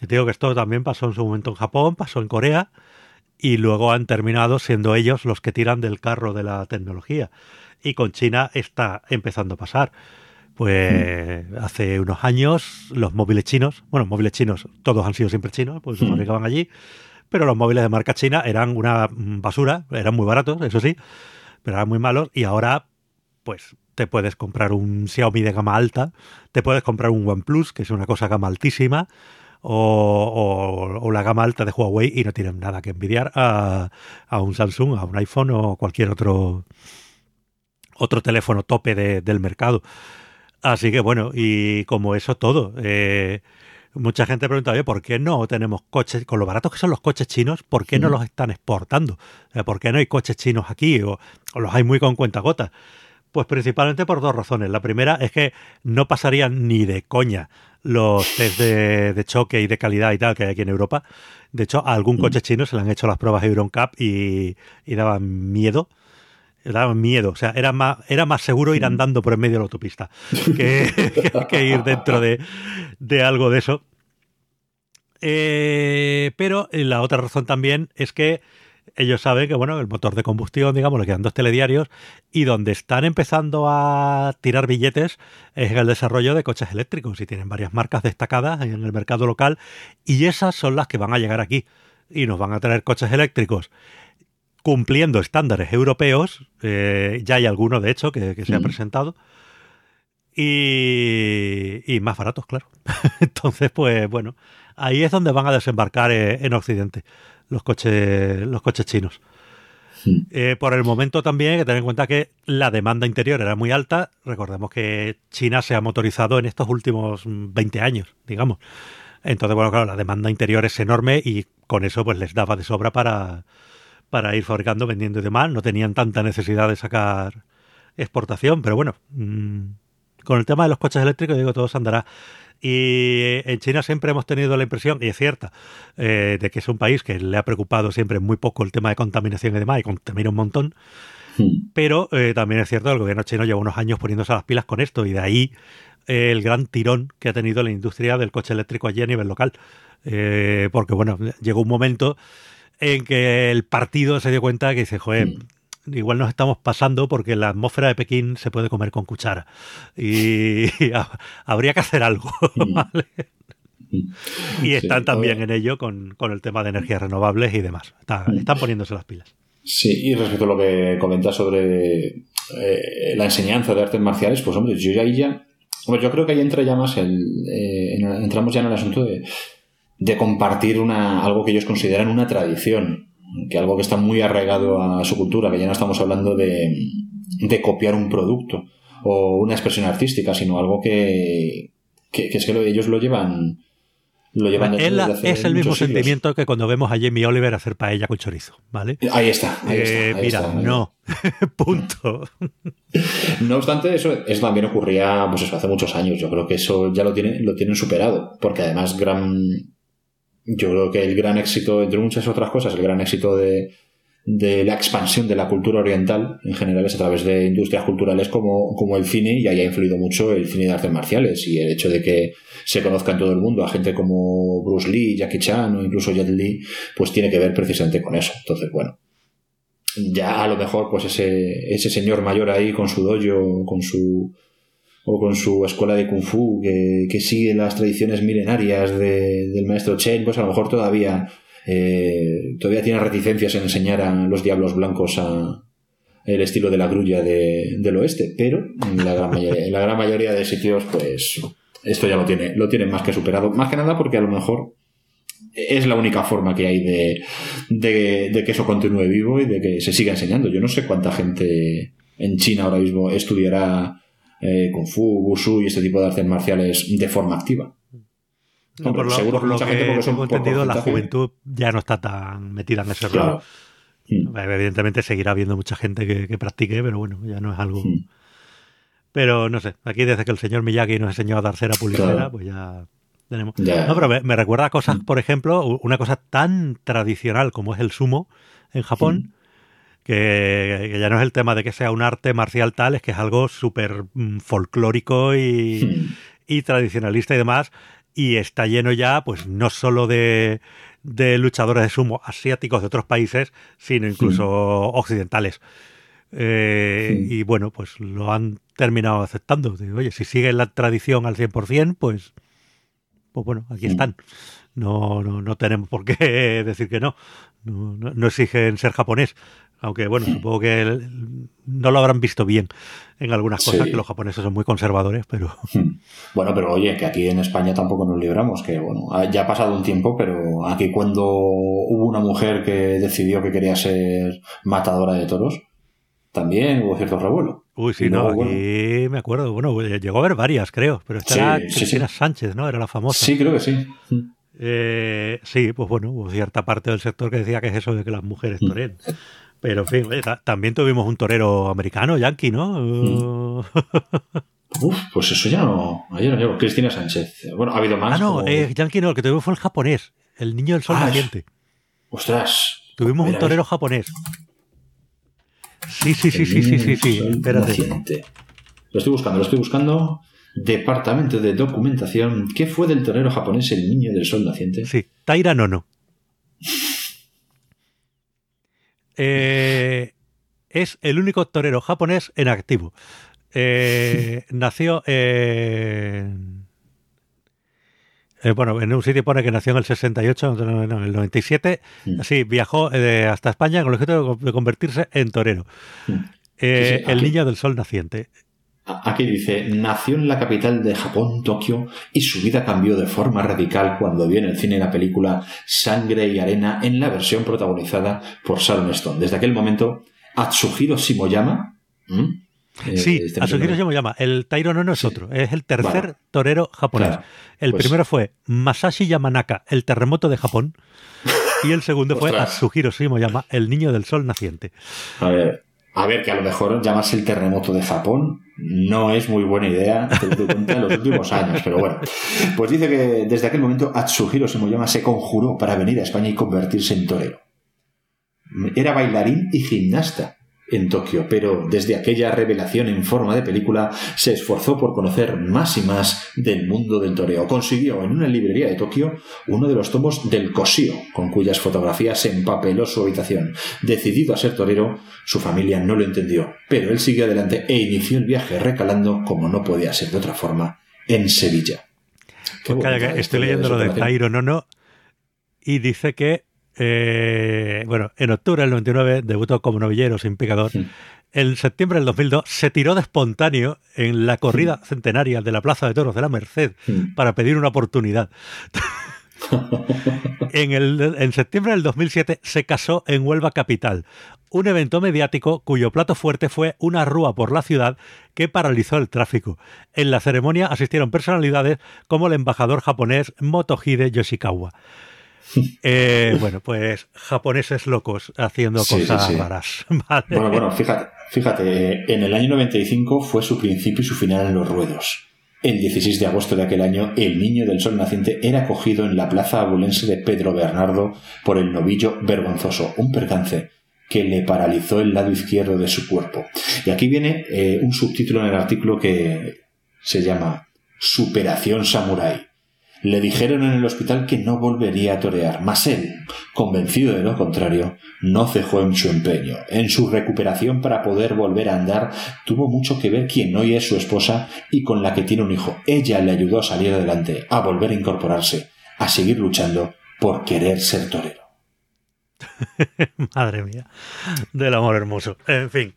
Yo digo que esto también pasó en su momento en Japón, pasó en Corea, y luego han terminado siendo ellos los que tiran del carro de la tecnología. Y con China está empezando a pasar. Pues mm. hace unos años los móviles chinos, bueno, móviles chinos, todos han sido siempre chinos, pues se mm. fabricaban allí, pero los móviles de marca china eran una basura, eran muy baratos, eso sí, pero eran muy malos y ahora pues te puedes comprar un Xiaomi de gama alta, te puedes comprar un OnePlus, que es una cosa gama altísima, o, la gama alta de Huawei y no tienen nada que envidiar a, un Samsung, a un iPhone o cualquier otro, otro teléfono tope del mercado. Así que bueno, y como eso todo, eh, mucha gente pregunta, oye, ¿por qué no tenemos coches, con lo baratos que son los coches chinos, ¿por qué no los están exportando? ¿Por qué no hay coches chinos aquí o, o los hay muy con cuenta gota? Pues principalmente por dos razones. La primera es que no pasarían ni de coña los test de, choque y de calidad y tal que hay aquí en Europa. De hecho, a algún coche chino se le han hecho las pruebas Euron Cup y, daban miedo. Daban miedo. O sea, era más, era más seguro ir andando por en medio de la autopista que, ir dentro de, de, algo de eso. Eh, pero la otra razón también es que ellos saben que, bueno, el motor de combustión, digamos, le quedan dos telediarios y donde están empezando a tirar billetes es el desarrollo de coches eléctricos y tienen varias marcas destacadas en el mercado local y esas son las que van a llegar aquí y nos van a tener coches eléctricos. Cumpliendo estándares europeos, eh, ya hay alguno de hecho que, se ha presentado, y, y, más baratos, claro. Entonces, pues bueno, ahí es donde van a desembarcar eh, en Occidente los coches, los coches chinos. Eh, por el momento también hay que tener en cuenta que la demanda interior era muy alta. Recordemos que China se ha motorizado en estos últimos 20 años, digamos. Entonces, bueno, claro, la demanda interior es enorme y con eso pues les daba de sobra para, para ir fabricando, vendiendo y demás. No tenían tanta necesidad de sacar exportación, pero bueno, mm, con el tema de los coches eléctricos, digo, todo se andará. Y en China siempre hemos tenido la impresión, y es cierta, eh, de que es un país que le ha preocupado siempre muy poco el tema de contaminación y demás, y contamina un montón. Hmm. Pero eh, también es cierto que el gobierno chino lleva unos años poniéndose a las pilas con esto, y de ahí eh, el gran tirón que ha tenido la industria del coche eléctrico allí a nivel local. porque, bueno, llegó un momento en que el partido se dio cuenta que dice, joder, hmm igual nos estamos pasando porque la atmósfera de Pekín se puede comer con cuchara. Y, habría que hacer algo. Mm. Y están también en ello con, el tema de energías renovables y demás. Están poniéndose las pilas. Sí, y respecto a lo que comentas sobre eh, la enseñanza de artes marciales, pues hombre, yo ya ahí ya. yo creo que ahí entra ya más el. Eh, entramos ya en el asunto de, de compartir una, algo que ellos consideran una tradición que algo que está muy arraigado a su cultura, que ya no estamos hablando de, de copiar un producto o una expresión artística, sino algo que, que, es que ellos lo llevan. Lo llevan es el mismo sentimiento que cuando vemos a Jamie Oliver hacer paella con chorizo, ¿vale? Ahí está. Ahí eh, mira, no. Punto. no obstante, eso, eso también ocurría pues eso, hace muchos años. Yo creo que eso ya lo, tiene, lo tienen superado. Porque además, gran yo creo que el gran éxito, entre muchas otras cosas, el gran éxito de, de la expansión de la cultura oriental en general es a través de industrias culturales como, como el cine y ahí ha influido mucho el cine de artes marciales y el hecho de que se conozca en todo el mundo a gente como Bruce Lee, Jackie Chan o incluso Jet Li, pues tiene que ver precisamente con eso. Entonces, bueno, ya a lo mejor pues ese, ese señor mayor ahí con su dojo, con su o con su escuela de kung fu que, sigue las tradiciones milenarias del maestro Chen, pues a lo mejor todavía, eh, todavía tiene reticencias en enseñar a los diablos blancos a el estilo de la grulla del oeste, pero en la, gran mayoría, la gran mayoría de sitios, pues esto ya lo tiene, lo tienen más que superado. Más que nada porque a lo mejor es la única forma que hay de, de, de, que eso continúe vivo y de que se siga enseñando. Yo no sé cuánta gente en China ahora mismo estudiará eh, Kung Fu, Wushu y este tipo de artes marciales de forma activa. seguro que mucha gente porque entendido, la juventud ya no está tan metida en ese rol. Mm. Evidentemente seguirá habiendo mucha gente que, practique, pero bueno, ya no es algo. Mm. Pero no sé, aquí desde que el señor Miyagi nos enseñó a dar cera pulicera, pues ya tenemos. No, pero me, recuerda a cosas, mm. por ejemplo, una cosa tan tradicional como es el sumo en Japón que, ya no es el tema de que sea un arte marcial tal, es que es algo súper mm, folclórico hmm. y, tradicionalista y demás, y está lleno ya, pues no solo de, luchadores de sumo asiáticos de otros países, sino incluso hmm. occidentales. Eh, hmm. Y bueno, pues lo han terminado aceptando. oye, si siguen la tradición al 100%, pues, pues bueno, aquí están. No, no, no tenemos por qué decir que no. No, no exigen ser japonés. Aunque bueno, supongo que no lo habrán visto bien en algunas cosas, que los japoneses son muy conservadores, pero... Hmm. Bueno, pero oye, que aquí en España tampoco nos libramos, que bueno, ya ha pasado un tiempo, pero aquí cuando hubo una mujer que decidió que quería ser matadora de toros, también hubo cierto revuelo. Uy, sí, no, aquí me acuerdo, bueno, llegó a haber varias, creo, pero esta era Cristina Sánchez, ¿no? Era la famosa. Sí, creo que sí. Eh, sí, pues bueno, hubo cierta parte del sector que decía que es eso de que las mujeres hmm. toreen. Pero en fin, también tuvimos un torero americano, yankee, ¿no? Mm. Uf, pues eso ya no. Ayer no llevo. Cristina Sánchez. Bueno, ha habido más. Ah, no, eh, yankee no, el que tuvimos fue el japonés. El niño del sol ah, naciente. Ostras. Tuvimos un torero japonés. Sí, sí, sí, sí, sí, sí, sí. Espérate. Lo estoy buscando, lo estoy buscando. Departamento de Documentación. ¿Qué fue del torero japonés el niño del sol naciente? Sí, Taira Nono. Eh, es el único torero japonés en activo. Eh, nació en... Eh, bueno, en un sitio pone que nació en el 68, en el 97. Mm. Así, viajó hasta España con el objeto de convertirse en torero. Mm. el niño del sol naciente. Aquí dice, nació en la capital de Japón, Tokio, y su vida cambió de forma radical cuando vio en el cine la película Sangre y Arena en la versión protagonizada por Sharon Stone. Desde aquel momento, Atsuhiro Shimoyama... Eh, sí, este Atsuhiro Shimoyama. El Tairo no, es otro, es el tercer torero japonés. el pues primero fue Masashi Yamanaka, el terremoto de Japón. Y el segundo fue Atsuhiro Shimoyama, el niño del sol naciente. A ver, a ver, que a lo mejor llamarse el terremoto de Japón no es muy buena idea, en los últimos años, pero bueno. Pues dice que desde aquel momento Atsuhiro Shimoyama se conjuró para venir a España y convertirse en torero. Era bailarín y gimnasta en Tokio, pero desde aquella revelación en forma de película se esforzó por conocer más y más del mundo del toreo. Consiguió en una librería de Tokio uno de los tomos del Cosío, con cuyas fotografías empapeló su habitación. Decidido a ser torero, su familia no lo entendió, pero él siguió adelante e inició el viaje recalando, como no podía ser de otra forma, en Sevilla. Pues estoy leyendo lo de Tairo Nono y dice que eh, bueno, en octubre del 99 debutó como novillero sin picador. En septiembre del 2002 se tiró de espontáneo en la corrida centenaria de la Plaza de Toros de la Merced para pedir una oportunidad. en, el, en septiembre del 2007 se casó en Huelva Capital, un evento mediático cuyo plato fuerte fue una rúa por la ciudad que paralizó el tráfico. En la ceremonia asistieron personalidades como el embajador japonés Motohide Yoshikawa. Eh, bueno, pues japoneses locos haciendo cosas raras. Bueno, bueno, fíjate, fíjate, en el año 95 fue su principio y su final en los ruedos. El 16 de agosto de aquel año, el niño del sol naciente era cogido en la plaza abulense de Pedro Bernardo por el novillo vergonzoso, un percance que le paralizó el lado izquierdo de su cuerpo. Y aquí viene eh, un subtítulo en el artículo que se llama Superación Samurai. Le dijeron en el hospital que no volvería a torear, mas él, convencido de lo contrario, no cejó en su empeño. En su recuperación para poder volver a andar tuvo mucho que ver quien hoy es su esposa y con la que tiene un hijo. Ella le ayudó a salir adelante, a volver a incorporarse, a seguir luchando por querer ser torero. Madre mía, del amor hermoso. En fin.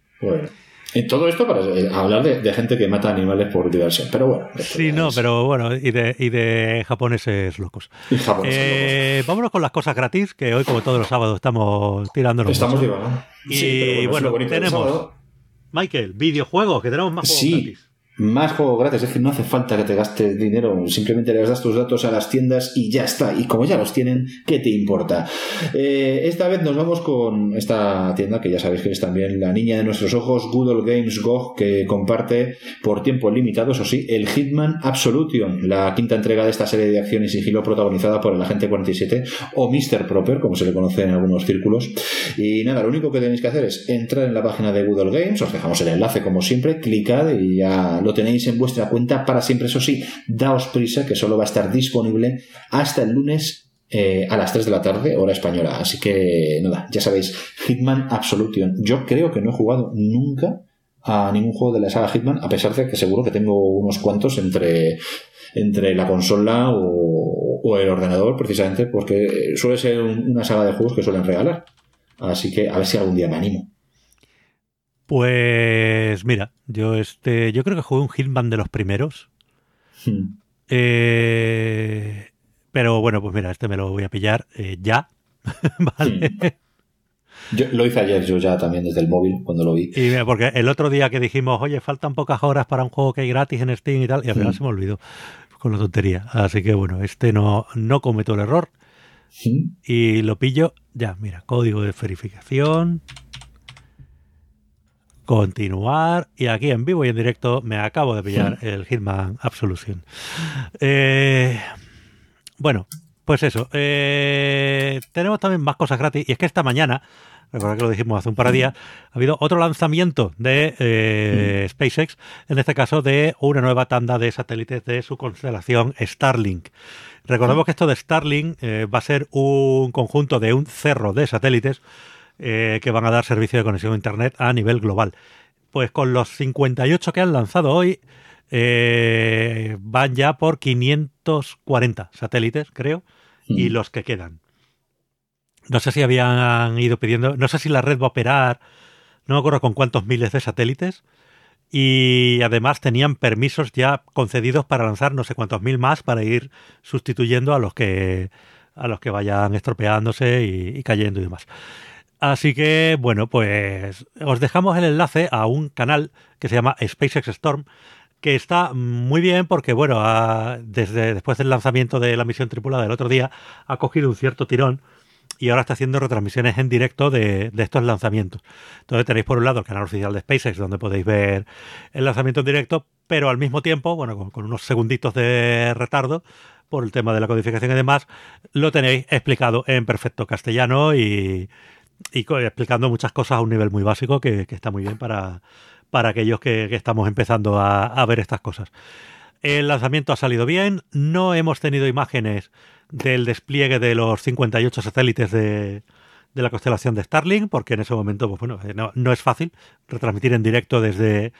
En todo esto para eh, hablar de, gente que mata animales por diversión. Pero bueno. Sí, no, pero bueno, y de, y de japoneses locos. Y japoneses eh, locos. Vámonos con las cosas gratis, que hoy, como todos los sábados, estamos tirándonos. Estamos divagando. Y bueno, tenemos. Michael, videojuegos, que tenemos más juegos sí. gratis más juego gratis, es decir, no hace falta que te gastes dinero, simplemente le das tus datos a las tiendas y ya está. Y como ya los tienen, ¿qué te importa? Eh, esta vez nos vamos con esta tienda que ya sabéis que es también la niña de nuestros ojos, Google Games Go, que comparte por tiempo limitado, eso sí, el Hitman Absolution, la quinta entrega de esta serie de acción y sigilo protagonizada por el Agente 47 o Mr. Proper, como se le conoce en algunos círculos. Y nada, lo único que tenéis que hacer es entrar en la página de Google Games, os dejamos el enlace como siempre, clicad y ya lo tenéis en vuestra cuenta para siempre. Eso sí, daos prisa que solo va a estar disponible hasta el lunes eh, a las 3 de la tarde, hora española. Así que nada, ya sabéis, Hitman Absolution. Yo creo que no he jugado nunca a ningún juego de la saga Hitman, a pesar de que seguro que tengo unos cuantos entre, entre la consola o, o el ordenador, precisamente porque suele ser una saga de juegos que suelen regalar. Así que a ver si algún día me animo. Pues mira, yo este, yo creo que jugué un Hitman de los primeros. Hmm. Eh, pero bueno, pues mira, este me lo voy a pillar eh, ya. vale. Hmm. Yo lo hice ayer yo ya también desde el móvil cuando lo vi. Y mira, porque el otro día que dijimos, oye, faltan pocas horas para un juego que hay gratis en Steam y tal, y al final hmm. se me olvidó con la tontería. Así que bueno, este no, no cometo el error. Y lo pillo ya, mira, código de verificación continuar. Y aquí en vivo y en directo me acabo de pillar el Hitman Absolution. Eh, bueno, pues eso. Eh, tenemos también más cosas gratis. Y es que esta mañana, recuerda que lo dijimos hace un par de días, ha habido otro lanzamiento de eh, SpaceX, en este caso de una nueva tanda de satélites de su constelación Starlink. Recordemos que esto de Starlink va a ser un conjunto de un cerro de satélites eh, que van a dar servicio de conexión a Internet a nivel global. Pues con los 58 que han lanzado hoy, eh, van ya por 540 satélites, creo, y mm. los que quedan. No sé si habían ido pidiendo, no sé si la red va a operar, no me acuerdo con cuántos miles de satélites, y además tenían permisos ya concedidos para lanzar no sé cuántos mil más para ir sustituyendo a los que a los que vayan estropeándose y, cayendo y demás. Así que, bueno, pues os dejamos el enlace a un canal que se llama SpaceX Storm, que está muy bien porque, bueno, desde después del lanzamiento de la misión tripulada del otro día, ha cogido un cierto tirón y ahora está haciendo retransmisiones en directo de, estos lanzamientos. Entonces tenéis por un lado el canal oficial de SpaceX donde podéis ver el lanzamiento en directo, pero al mismo tiempo, bueno, con, unos segunditos de retardo por el tema de la codificación y demás, lo tenéis explicado en perfecto castellano y, explicando muchas cosas a un nivel muy básico que, está muy bien para, para aquellos que, estamos empezando a, a ver estas cosas. El lanzamiento ha salido bien, no hemos tenido imágenes del despliegue de los 58 satélites de, de la constelación de Starlink, porque en ese momento, pues bueno, eh, no, es fácil retransmitir en directo desde,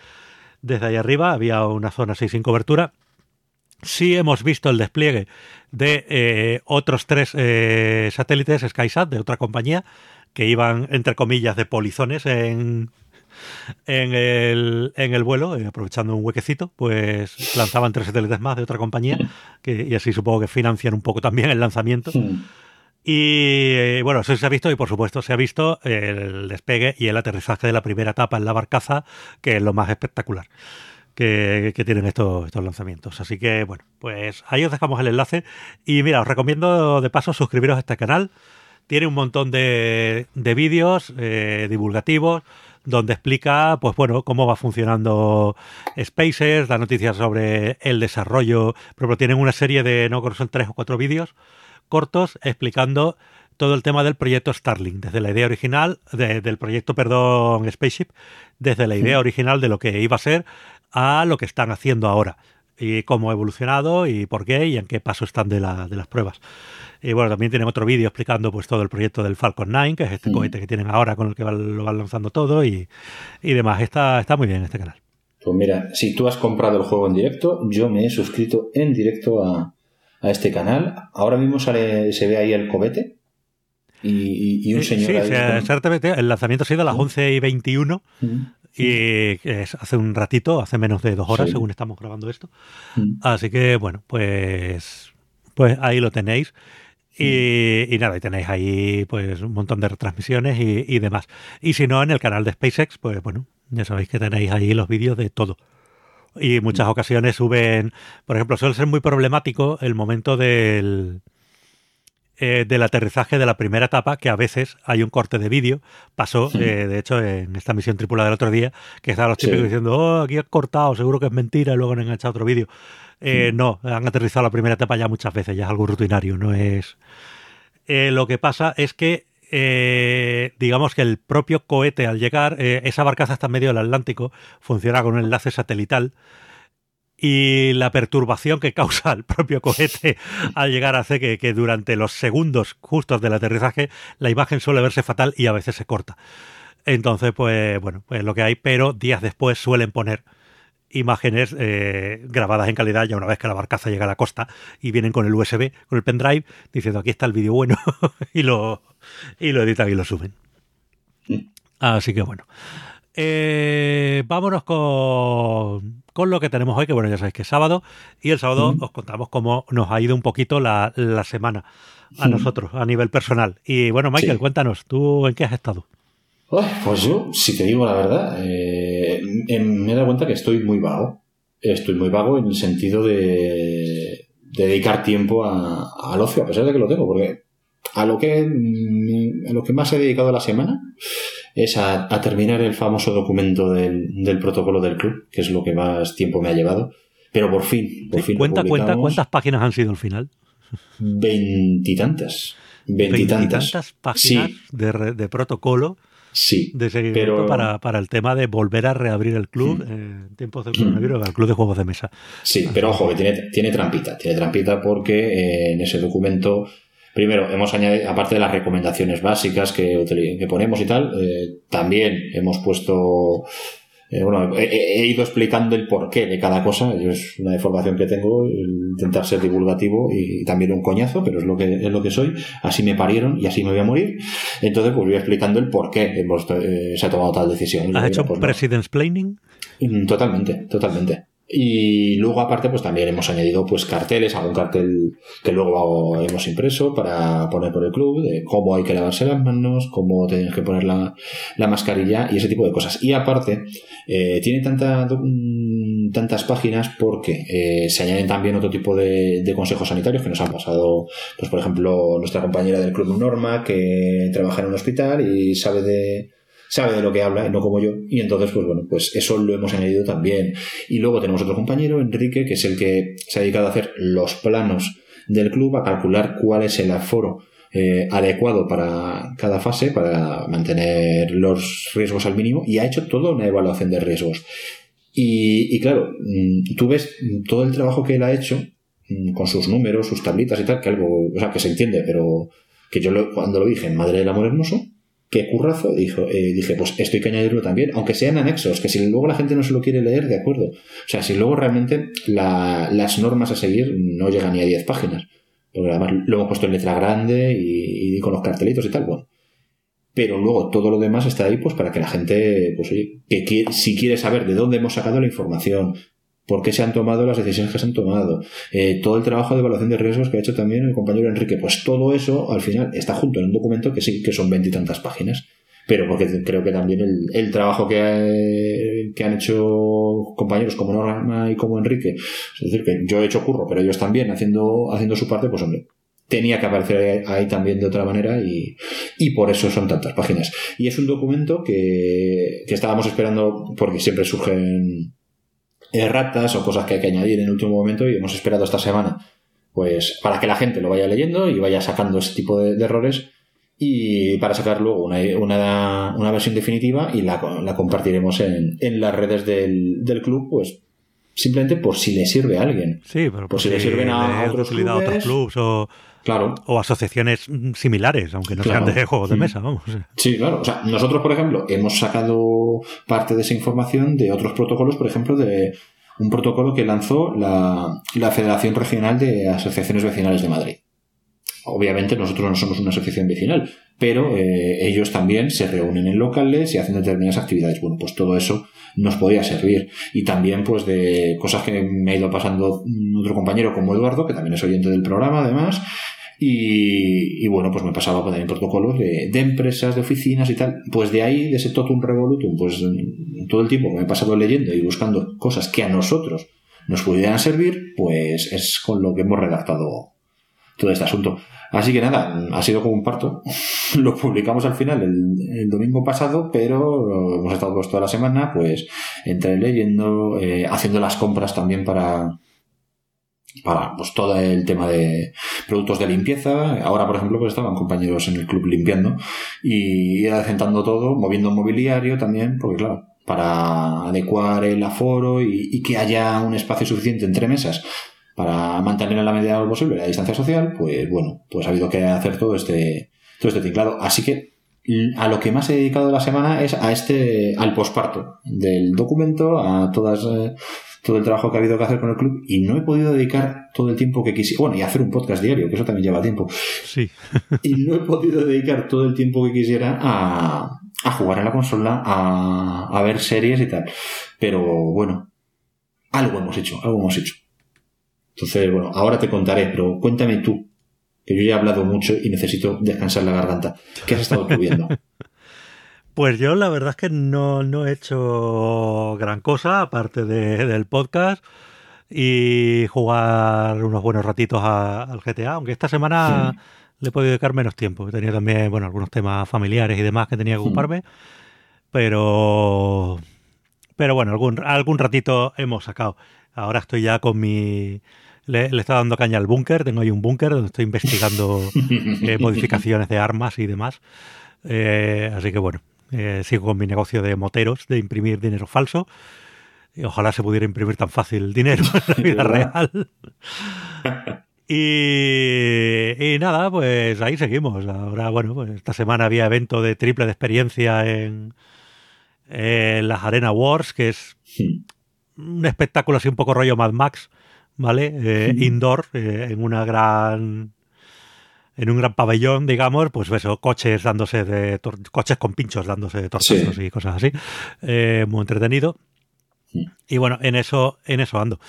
desde ahí arriba, había una zona así sin cobertura. Sí hemos visto el despliegue de eh, otros tres eh, satélites SkySat de otra compañía que iban, entre comillas, de polizones en, en el, en el vuelo, eh, aprovechando un huequecito, pues lanzaban tres satélites más de otra compañía, que, y así supongo que financian un poco también el lanzamiento. Y eh, bueno, eso se ha visto y por supuesto se ha visto el despegue y el aterrizaje de la primera etapa en la barcaza, que es lo más espectacular que, tienen estos, estos lanzamientos. Así que bueno, pues ahí os dejamos el enlace y mira, os recomiendo de paso suscribiros a este canal. Tiene un montón de, de vídeos eh, divulgativos donde explica, pues bueno, cómo va funcionando Spaces, da noticias sobre el desarrollo. Ejemplo, tienen una serie de, no creo son tres o cuatro vídeos cortos explicando todo el tema del proyecto Starlink, desde la idea original, del proyecto, perdón, Spaceship, desde la idea original de lo que iba a ser a lo que están haciendo ahora y cómo ha evolucionado y por qué y en qué paso están de, la, de las pruebas. Y bueno, también tienen otro vídeo explicando pues todo el proyecto del Falcon 9, que es este cohete que tienen ahora con el que lo van lanzando todo y, demás. Está, está muy bien este canal. Pues mira, si tú has comprado el juego en directo, yo me he suscrito en directo a, este canal. Ahora mismo sale, se ve ahí el cohete y, un señor. Sí, el lanzamiento ha sido a las 11 y 21. Y es hace un ratito, hace menos de dos horas, según estamos grabando esto. Así que, bueno, pues, pues ahí lo tenéis. Y, nada, y tenéis ahí pues un montón de retransmisiones y, demás. Y si no, en el canal de SpaceX, pues bueno, ya sabéis que tenéis ahí los vídeos de todo. Y muchas ocasiones suben, por ejemplo, suele ser muy problemático el momento del, eh, del aterrizaje de la primera etapa, que a veces hay un corte de vídeo. Pasó, eh, de hecho, en esta misión tripulada del otro día, que estaban los típicos diciendo, oh, aquí has cortado, seguro que es mentira, y luego han enganchado otro vídeo. Eh, no, han aterrizado la primera etapa ya muchas veces, ya es algo rutinario, no es... lo que pasa es que digamos que el propio cohete al llegar, esa barcaza está en medio del Atlántico, funciona con un enlace satelital y la perturbación que causa el propio cohete al llegar hace que, que, durante los segundos justos del aterrizaje la imagen suele verse fatal y a veces se corta. Entonces, pues bueno, pues lo que hay, pero días después suelen poner imágenes eh, grabadas en calidad ya una vez que la barcaza llega a la costa y vienen con el USB, con el pendrive, diciendo aquí está el vídeo bueno y lo, y lo editan y lo suben. Así que bueno. Eh, vámonos con, con, lo que tenemos hoy, que bueno, ya sabéis que es sábado, y el sábado os contamos cómo nos ha ido un poquito la, la semana a nosotros, a nivel personal. Y bueno, Michael, cuéntanos, ¿tú en qué has estado? Pues yo, si te digo la verdad, eh, me he dado cuenta que estoy muy vago. Estoy muy vago en el sentido de, dedicar tiempo al ocio, a pesar de que lo tengo, porque a lo que, a lo que más he dedicado la semana es a, terminar el famoso documento del, protocolo del club, que es lo que más tiempo me ha llevado. Pero por fin, por fin. Cuenta, cuenta, ¿cuántas páginas han sido al final? Veintitantas. Veintitantas. páginas de, protocolo. Sí, de seguimiento para, para, el tema de volver a reabrir el club mm. en tiempos de coronavirus, el club de juegos de mesa. Sí, pero ojo, que tiene, tiene trampita. Tiene trampita porque eh, en ese documento Primero, hemos añadido, aparte de las recomendaciones básicas que, que ponemos y tal, eh, también hemos puesto eh, bueno, he, ido explicando el porqué de cada cosa. es una deformación que tengo, intentar ser divulgativo y, también un coñazo, pero es lo que es lo que soy. Así me parieron y así me voy a morir. Entonces, pues voy explicando el por qué hemos, eh, se ha tomado tal decisión. ¿Has hecho pues, President's Planning? Mm, totalmente, totalmente. Y luego, aparte, pues también hemos añadido pues carteles, algún cartel que luego hemos impreso para poner por el club, de cómo hay que lavarse las manos, cómo tienes que poner la, mascarilla y ese tipo de cosas. Y aparte, eh, tiene tanta, mm, tantas páginas porque eh, se añaden también otro tipo de, de, consejos sanitarios que nos han pasado, pues por ejemplo, nuestra compañera del club Norma, que trabaja en un hospital y sabe de sabe de lo que habla y no como yo. Y entonces, pues bueno, pues eso lo hemos añadido también. Y luego tenemos otro compañero, Enrique, que es el que se ha dedicado a hacer los planos del club, a calcular cuál es el aforo eh, adecuado para cada fase, para mantener los riesgos al mínimo, y ha hecho toda una evaluación de riesgos. Y, claro, mm, tú ves todo el trabajo que él ha hecho mm, con sus números, sus tablitas y tal, que algo, o sea, que se entiende, pero que yo cuando lo dije Madre del Amor Hermoso, qué currazo, dijo, eh, dije, pues esto hay que añadirlo también, aunque sean anexos, que si luego la gente no se lo quiere leer, de acuerdo. O sea, si luego realmente las normas a seguir no llegan ni a 10 páginas, porque además lo hemos puesto en letra grande y, con los cartelitos y tal, bueno. Pero luego todo lo demás está ahí pues para que la gente, pues oye, si quiere saber de dónde hemos sacado la información, por qué se han tomado las decisiones que se han tomado, eh, todo el trabajo de evaluación de riesgos que ha hecho también el compañero Enrique, pues todo eso al final está junto en un documento que sí que son veintitantas páginas, pero porque creo que también el, trabajo que, han hecho compañeros como Norma y como Enrique, es decir, que yo he hecho curro, pero ellos también haciendo, haciendo su parte, pues hombre, tenía que aparecer ahí también de otra manera y, y, por eso son tantas páginas. Y es un documento que, que estábamos esperando porque siempre surgen erratas o cosas que hay que añadir en el último momento y hemos esperado esta semana pues para que la gente lo vaya leyendo y vaya sacando ese tipo de, errores y para sacar luego una, una, una versión definitiva y la, la compartiremos en, en, las redes del, del, club pues simplemente por si le sirve a alguien. Sí pero por, si, le sirven a, otros clubes, o Claro. O asociaciones similares, aunque no sean de juegos de mm. mesa, vamos. Sí, claro. O sea, nosotros, por ejemplo, hemos sacado parte de esa información de otros protocolos, por ejemplo, de un protocolo que lanzó la, la Federación Regional de Asociaciones Vecinales de Madrid. Obviamente nosotros no somos una asociación vecinal, pero eh, ellos también se reúnen en locales y hacen determinadas actividades. Bueno, pues todo eso nos podía servir. Y también, pues, de cosas que me ha ido pasando otro compañero como Eduardo, que también es oyente del programa, además. Y, bueno, pues me pasaba también protocolos de, de, empresas, de oficinas y tal. Pues de ahí, de ese totum revolutum, pues todo el tiempo que me he pasado leyendo y buscando cosas que a nosotros nos pudieran servir, pues es con lo que hemos redactado todo este asunto. Así que nada, ha sido como un parto. Lo publicamos al final el, domingo pasado, pero hemos estado pues toda la semana, pues entre leyendo, eh, haciendo las compras también para para pues todo el tema de productos de limpieza. Ahora, por ejemplo, pues estaban compañeros en el club limpiando y adecentando todo, moviendo mobiliario también, porque claro, para adecuar el aforo y que haya un espacio suficiente entre mesas para mantener en la medida de lo posible la distancia social, pues bueno, pues ha habido que hacer todo este, todo este teclado. Así que a lo que más he dedicado la semana es a este, al posparto del documento, a todas, eh, todo el trabajo que ha habido que hacer con el club y no he podido dedicar todo el tiempo que quisiera, bueno, y hacer un podcast diario, que eso también lleva tiempo. Sí. y no he podido dedicar todo el tiempo que quisiera a, a jugar en la consola, a, a ver series y tal. Pero bueno, algo hemos hecho, algo hemos hecho. Entonces, bueno, ahora te contaré, pero cuéntame tú, que yo ya he hablado mucho y necesito descansar la garganta. ¿Qué has estado viendo? Pues yo la verdad es que no, no he hecho gran cosa, aparte del podcast y jugar unos buenos ratitos al GTA, aunque esta semana le he podido dedicar menos tiempo. Tenía también, bueno, algunos temas familiares y demás que tenía que ocuparme, pero... Pero bueno, algún, algún ratito hemos sacado. Ahora estoy ya con mi le, le está dando caña al búnker. Tengo ahí un búnker donde estoy investigando eh, modificaciones de armas y demás. Eh, así que bueno, eh, sigo con mi negocio de moteros, de imprimir dinero falso. Y ojalá se pudiera imprimir tan fácil dinero en la vida real. Y, y, nada, pues ahí seguimos. Ahora, bueno, pues esta semana había evento de triple de experiencia en, las Arena Wars, que es un espectáculo así un poco rollo Mad Max, ¿vale? Eh. Indoor, eh, en una gran. En un gran pabellón, digamos, pues eso, coches dándose de. coches con pinchos dándose de tortazos y cosas así. Eh, muy entretenido. Y bueno, en eso, en eso ando.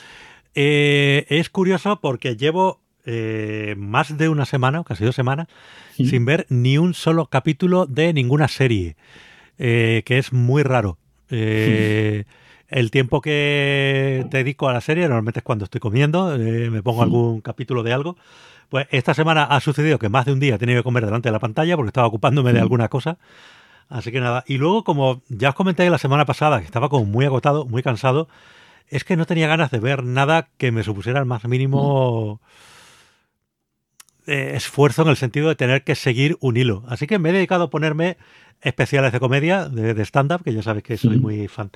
Eh, es curioso porque llevo eh, más de una semana, o casi dos semanas, sin ver ni un solo capítulo de ninguna serie, que es muy raro. Eh, el tiempo que dedico a la serie normalmente es cuando estoy comiendo, eh, me pongo algún capítulo de algo. Pues esta semana ha sucedido que más de un día he tenido que comer delante de la pantalla porque estaba ocupándome de Mm. alguna cosa. Así que nada. Y luego, como ya os comenté la semana pasada, que estaba como muy agotado, muy cansado, es que no tenía ganas de ver nada que me supusiera el más mínimo eh, esfuerzo en el sentido de tener que seguir un hilo. Así que me he dedicado a ponerme especiales de comedia, de, de stand-up, que ya sabéis que soy muy fan.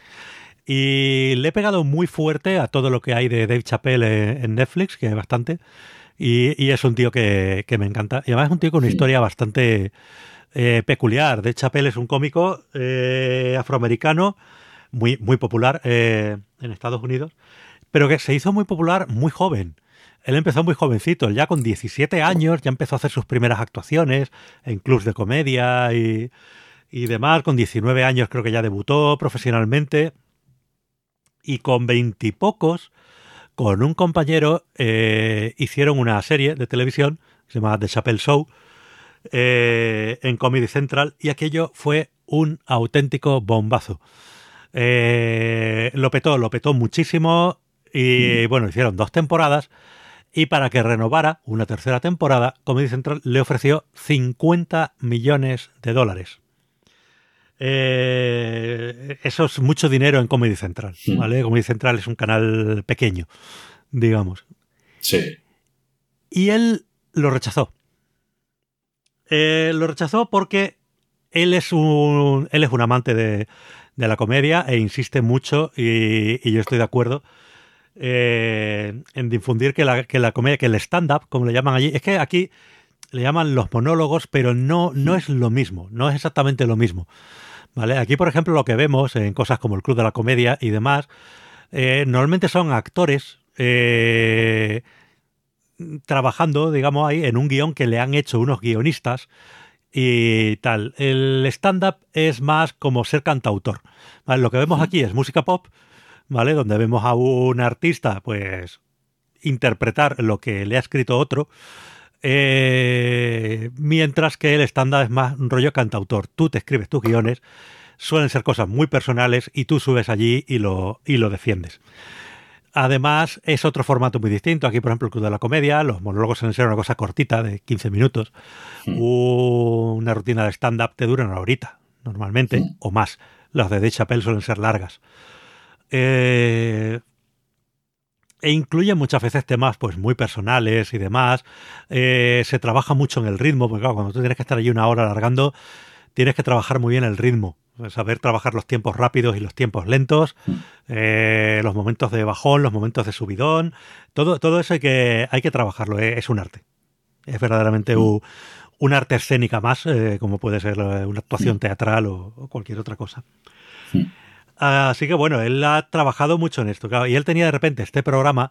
Y le he pegado muy fuerte a todo lo que hay de Dave Chappelle en, en Netflix, que hay bastante. Y, y es un tío que, que me encanta. Y además es un tío con una Sí. historia bastante eh, peculiar. Dave Chappelle es un cómico eh, afroamericano muy, muy popular eh, en Estados Unidos, pero que se hizo muy popular muy joven. Él empezó muy jovencito, él ya con 17 años ya empezó a hacer sus primeras actuaciones en clubs de comedia y, y demás. Con 19 años creo que ya debutó profesionalmente. Y con veintipocos, con un compañero, eh, hicieron una serie de televisión que se llama The Chappelle Show eh, en Comedy Central y aquello fue un auténtico bombazo. Eh, lo petó, lo petó muchísimo y bueno, hicieron dos temporadas y para que renovara una tercera temporada, Comedy Central le ofreció 50 millones de dólares. Eh, eso es mucho dinero en Comedy Central, Hmm. ¿vale? Comedy Central es un canal pequeño, digamos. Sí. Y él lo rechazó. Eh, lo rechazó porque él es un, él es un amante de, de la comedia e insiste mucho, y, y yo estoy de acuerdo, eh, en difundir que la, que la comedia, que el stand-up, como le llaman allí, es que aquí le llaman los monólogos, pero no, no es lo mismo, no es exactamente lo mismo. ¿Vale? Aquí, por ejemplo, lo que vemos en cosas como el Club de la Comedia y demás, eh, normalmente son actores eh, trabajando, digamos, ahí en un guion que le han hecho unos guionistas y tal. El stand-up es más como ser cantautor. ¿vale? Lo que vemos aquí es música pop, ¿vale? Donde vemos a un artista, pues, interpretar lo que le ha escrito otro. Eh, mientras que el stand-up es más un rollo cantautor. Tú te escribes tus guiones, suelen ser cosas muy personales y tú subes allí y lo, y lo defiendes. Además, es otro formato muy distinto. Aquí, por ejemplo, el Club de la Comedia, los monólogos suelen ser una cosa cortita, de 15 minutos. Mm. Una rutina de stand-up te dura una horita, normalmente, Mm. o más. Las de Dave Chappelle suelen ser largas. Eh, e incluye muchas veces temas pues muy personales y demás. Eh, se trabaja mucho en el ritmo, porque claro, cuando tú tienes que estar allí una hora alargando, tienes que trabajar muy bien el ritmo. Saber trabajar los tiempos rápidos y los tiempos lentos, eh, los momentos de bajón, los momentos de subidón, todo, todo eso hay que, hay que trabajarlo, eh, es un arte. Es verdaderamente un, un arte escénica más, eh, como puede ser una actuación teatral o, o cualquier otra cosa. Mm. Así que bueno, él ha trabajado mucho en esto. claro, y él tenía de repente este programa,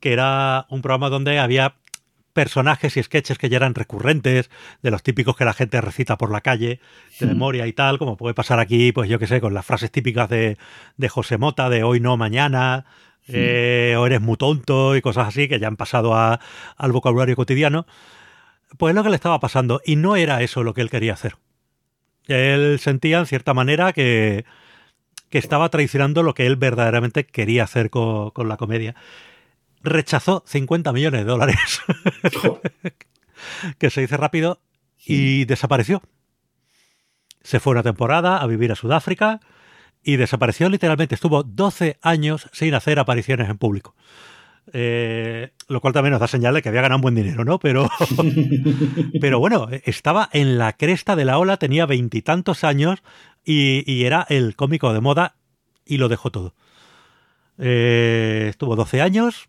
que era un programa donde había personajes y sketches que ya eran recurrentes, de los típicos que la gente recita por la calle, de Mm. memoria y tal, como puede pasar aquí, pues yo qué sé, con las frases típicas de, de José Mota, de hoy no, mañana, eh, o eres muy tonto y cosas así, que ya han pasado a- al vocabulario cotidiano. Pues es lo que le estaba pasando, y no era eso lo que él quería hacer. Él sentía, en cierta manera, que, que estaba traicionando lo que él verdaderamente quería hacer co- con la comedia. Rechazó 50 millones de dólares, que se dice rápido, y desapareció. Se fue una temporada a vivir a Sudáfrica y desapareció literalmente. Estuvo 12 años sin hacer apariciones en público. Eh, lo cual también nos da señal de que había ganado un buen dinero, ¿no? Pero, pero bueno, estaba en la cresta de la ola, tenía veintitantos años y, y era el cómico de moda y lo dejó todo. Eh, estuvo 12 años,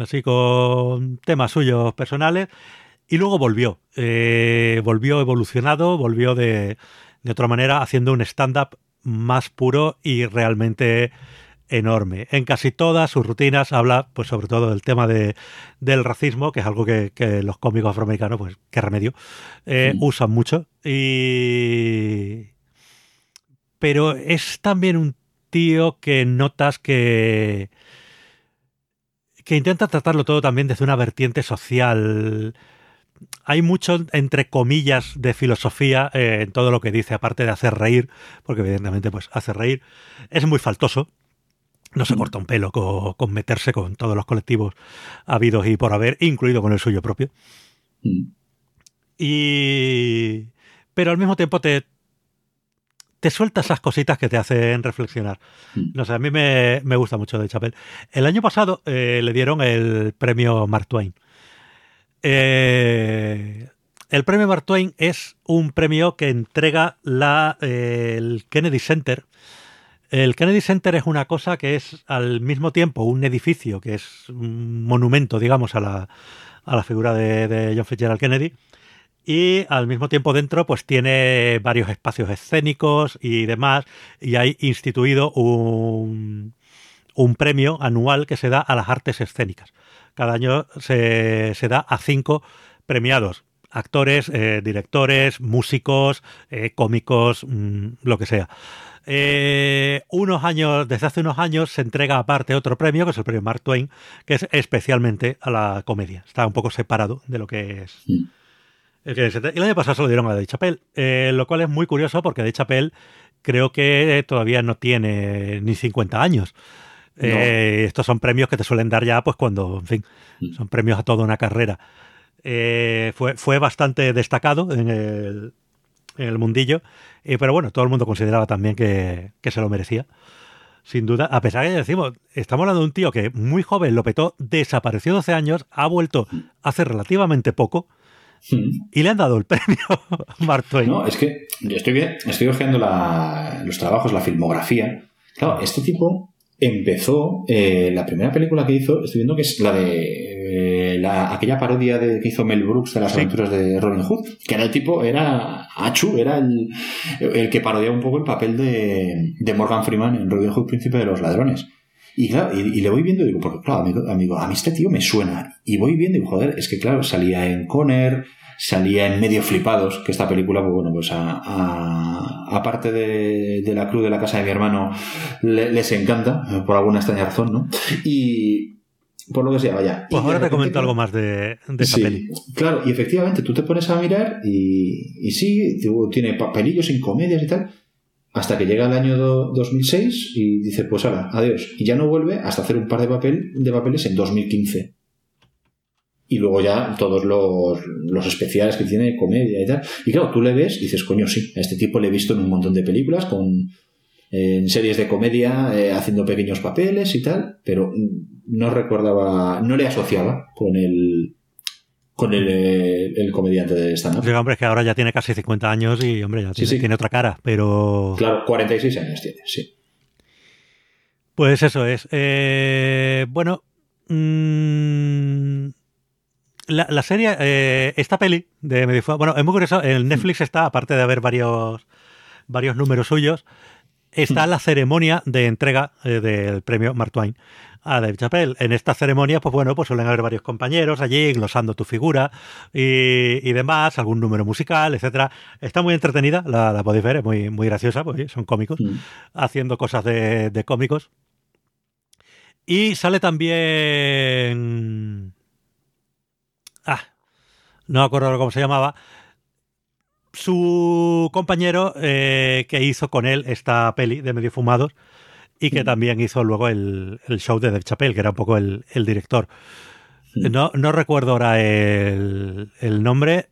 así con temas suyos personales, y luego volvió. Eh, volvió evolucionado, volvió de, de otra manera haciendo un stand-up más puro y realmente enorme. En casi todas sus rutinas habla, pues sobre todo del tema de, del racismo, que es algo que, los cómicos afroamericanos, pues qué remedio, eh, usan mucho. Y... Pero es también un tío que notas que que intenta tratarlo todo también desde una vertiente social. Hay mucho, entre comillas, de filosofía eh, en todo lo que dice, aparte de hacer reír, porque evidentemente pues hace reír. Es muy faltoso, no se corta un pelo con, meterse con todos los colectivos habidos y por haber, incluido con el suyo propio. Mm. Y. Pero al mismo tiempo te, te suelta esas cositas que te hacen reflexionar. Mm. No sé, a mí me, gusta mucho de Chapel. El año pasado eh, le dieron el premio Mark Twain. Eh, el premio Mark Twain es un premio que entrega la, el Kennedy Center el Kennedy Center es una cosa que es al mismo tiempo un edificio, que es un monumento, digamos, a la, a la figura de, John Fitzgerald Kennedy, y al mismo tiempo dentro pues tiene varios espacios escénicos y demás y hay instituido un, un premio anual que se da a las artes escénicas. Cada año se, da a cinco premiados, actores, eh, directores, músicos, eh, cómicos, mm, lo que sea. Eh, unos años, desde hace unos años se entrega aparte otro premio, que es el premio Mark Twain, que es especialmente a la comedia. Está un poco separado de lo que es. Mm. El, año pasado se lo dieron a Dave Chappelle, eh, lo cual es muy curioso porque Dave Chappelle creo que todavía no tiene ni 50 años. Eh, estos son premios que te suelen dar ya, pues cuando, en fin, mm. son premios a toda una carrera. fue, fue bastante destacado en el, en el mundillo. Eh, pero bueno, todo el mundo consideraba también que, se lo merecía. Sin duda, a pesar de que decimos, estamos hablando de un tío que muy joven lo petó, desapareció 12 años, ha vuelto hace relativamente poco y le han dado el premio a Mark Twain. No, es que yo estoy, estoy ojeando los trabajos, la filmografía. Claro, este tipo empezó, eh, la primera película que hizo, estoy viendo que es la de eh, aquella parodia de, que hizo Mel Brooks de las aventuras de Robin Hood, que era el tipo, era Achu, era el, el que parodiaba un poco el papel de, de, Morgan Freeman en Robin Hood, Príncipe de los Ladrones. Y claro, y, le voy viendo y digo, porque claro, amigo, amigo, a mí este tío me suena. Y voy viendo y digo, joder, es que claro, salía en Conner, salía en Medio Flipados, que esta película, pues bueno, pues a, aparte de, de, la cruz de la casa de mi hermano, les encanta, por alguna extraña razón, ¿no? Y, por lo que sea, vaya. Pues ahora te comento algo más de, de esa peli. Claro, y efectivamente tú te pones a mirar y, y sí, tiene papelillos sin comedias y tal, hasta que llega el año 2006 y dice, pues ahora, adiós. Y ya no vuelve hasta hacer un par de, papel, de papeles en 2015. Y luego ya todos los, los especiales que tiene, comedia y tal. Y claro, tú le ves y dices, coño, sí, a este tipo le he visto en un montón de películas con en series de comedia eh, haciendo pequeños papeles y tal, pero no recordaba, no le asociaba con el con el, el comediante de stand-up. Sí, hombre, es que ahora ya tiene casi 50 años y, hombre, ya tiene, otra cara, pero... Claro, 46 años tiene, sí. Pues eso es. Eh, bueno, mm, la, serie, eh, esta peli de Medio Bueno, es muy curioso, en Netflix está, aparte de haber varios, varios números suyos, está la ceremonia de entrega eh, del premio Mark Twain a Dave Chappelle. En esta ceremonia, pues bueno, pues suelen haber varios compañeros allí glosando tu figura y, demás, algún número musical, etcétera. Está muy entretenida, la, podéis ver, es muy, muy graciosa, pues son cómicos, haciendo cosas de, de cómicos. Y sale también... Ah, no me acuerdo cómo se llamaba, su compañero eh, que hizo con él esta peli de Medio Fumados y que también hizo luego el, show de Dave Chappelle, que era un poco el, director. Mm. No, no, recuerdo ahora el, nombre.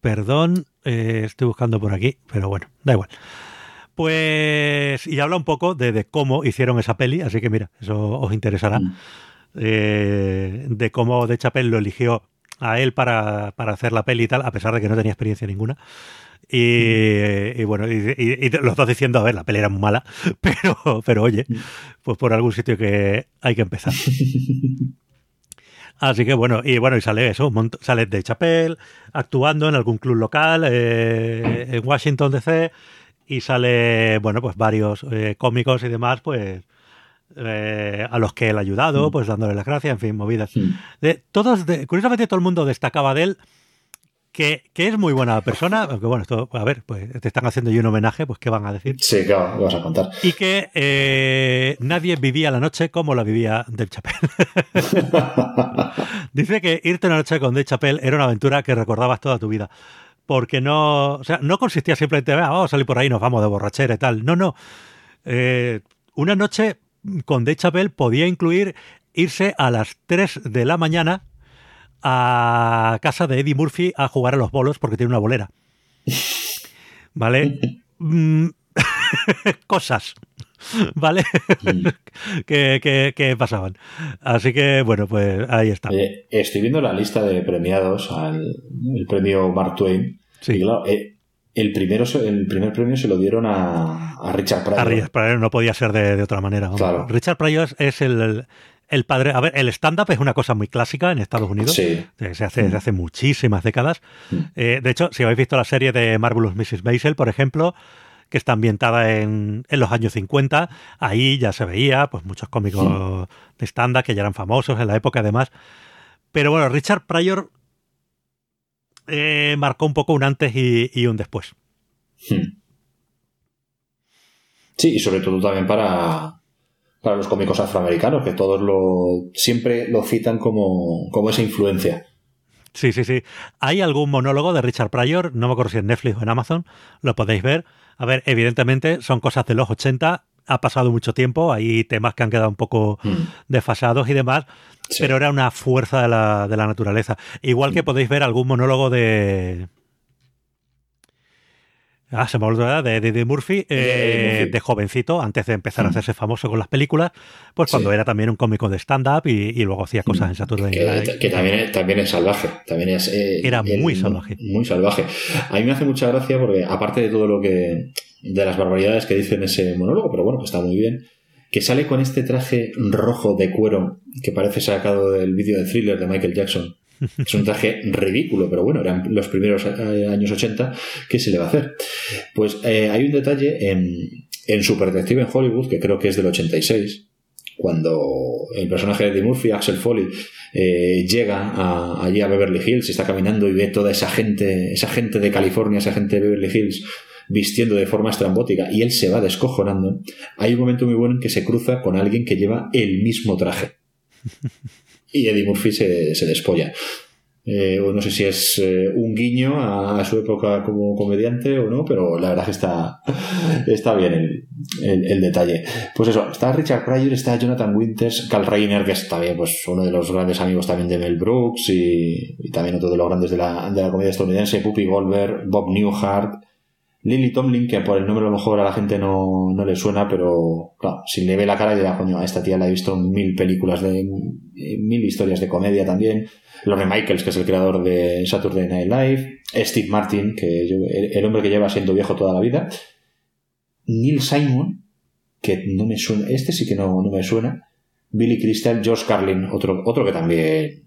Perdón, eh, estoy buscando por aquí, pero bueno, da igual. Pues, y habla un poco de, cómo hicieron esa peli, así que mira, eso os interesará. Eh, de cómo De Chappelle lo eligió a él para, hacer la peli y tal, a pesar de que no tenía experiencia ninguna. Y, bueno, y, los dos diciendo, a ver, la peli era muy mala, pero, pero oye, pues por algún sitio que hay que empezar. Así que bueno, y bueno, y sale eso, sale de Chapel, actuando en algún club local, eh, en Washington DC, y sale, bueno, pues varios eh, cómicos y demás, pues eh, a los que él ha ayudado, pues dándole las gracias, en fin, movidas. De, todos, de, curiosamente todo el mundo destacaba de él que, que, es muy buena persona, aunque bueno, esto, a ver, pues te están haciendo yo un homenaje, pues ¿qué van a decir? Sí, claro, vas a contar. Y que eh, nadie vivía la noche como la vivía Dave Chappelle. Dice que irte una noche con Dave Chappelle era una aventura que recordabas toda tu vida. Porque no, o sea, no consistía simplemente, ah, vamos a salir por ahí, nos vamos de borrachera y tal. No, no. Eh, una noche con Dave Chappelle podía incluir irse a las 3 de la mañana a casa de Eddie Murphy a jugar a los bolos porque tiene una bolera. ¿Vale? Mm, cosas. ¿Vale? que, pasaban. Así que, bueno, pues ahí está. Eh, estoy viendo la lista de premiados al el premio Mark Twain. Sí. Y claro, eh, el, primero, el primer premio se lo dieron a, Richard Pryor. A Richard Pryor no podía ser de, otra manera. Claro. Richard Pryor es el, el padre, a ver, el stand-up es una cosa muy clásica en Estados Unidos. Sí. Se hace desde hace muchísimas décadas. Mm. Eh, de hecho, si habéis visto la serie de Marvelous Mrs. Maisel, por ejemplo, que está ambientada en, en, los años 50, ahí ya se veía pues muchos cómicos de stand-up que ya eran famosos en la época además. Pero bueno, Richard Pryor eh, marcó un poco un antes y, y un después. Sí, y sobre todo también para, para los cómicos afroamericanos, que todos lo siempre lo citan como, como esa influencia. Sí, sí, sí. Hay algún monólogo de Richard Pryor, no me acuerdo si en Netflix o en Amazon, lo podéis ver. A ver, evidentemente son cosas de los 80, ha pasado mucho tiempo, hay temas que han quedado un poco mm. desfasados y demás, pero era una fuerza de la, de la naturaleza. Igual que mm. podéis ver algún monólogo de, Ah, se me olvidó de Eddie Murphy, eh, de jovencito, antes de empezar a mm. hacerse famoso con las películas, pues cuando era también un cómico de stand-up y, luego hacía cosas en Saturday Night Que, que también, es, también es salvaje. También es, eh, era muy salvaje. Muy salvaje. A mí me hace mucha gracia porque, aparte de todo lo que. de las barbaridades que dice en ese monólogo, pero bueno, que está muy bien, que sale con este traje rojo de cuero que parece sacado del vídeo de thriller de Michael Jackson es un traje ridículo, pero bueno, eran los primeros eh, años 80. ¿Qué se le va a hacer? Pues eh, hay un detalle en, Super Detective en Hollywood, que creo que es del 86, cuando el personaje de Eddie Murphy, Axel Foley, eh, llega allí a Beverly Hills y está caminando y ve toda esa gente, esa gente de California, esa gente de Beverly Hills vistiendo de forma estrambótica y él se va descojonando, hay un momento muy bueno en que se cruza con alguien que lleva el mismo traje y Eddie Murphy se, se despolla. Eh, no sé si es eh, un guiño a, su época como comediante o no, pero la verdad que está, está bien el, el, detalle. Pues eso, está Richard Pryor, está Jonathan Winters, Carl Reiner, que es también pues, uno de los grandes amigos también de Mel Brooks y, y también otro de los grandes de la, de la comedia estadounidense, Puppy Goldberg, Bob Newhart, Lily Tomlin, que por el nombre a lo mejor a la gente no, no le suena, pero claro, si le ve la cara dirá, coño, a esta tía la he visto en mil películas de mil historias de comedia también. Lorne Michaels, que es el creador de Saturday Night Live. Steve Martin, que el hombre que lleva siendo viejo toda la vida. Neil Simon, que no me suena, este sí que no, no me suena. Billy Crystal, Josh Carlin, otro, otro que también.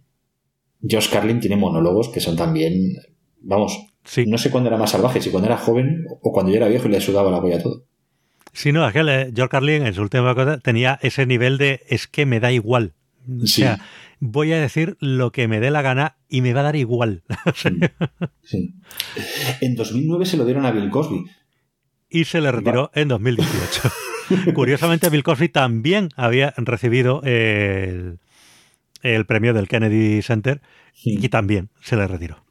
Josh Carlin tiene monólogos que son también, vamos, no sé cuándo era más salvaje, si cuando era joven o cuando yo era viejo y le sudaba la polla todo. Sí, no, es que George Carlin en su última cosa tenía ese nivel de es que me da igual. O sea, voy a decir lo que me dé la gana y me va a dar igual. sí. En 2009 se lo dieron a Bill Cosby. Y se le retiró en 2018. Curiosamente, Bill Cosby también había recibido el, el premio del Kennedy Center y también se le retiró.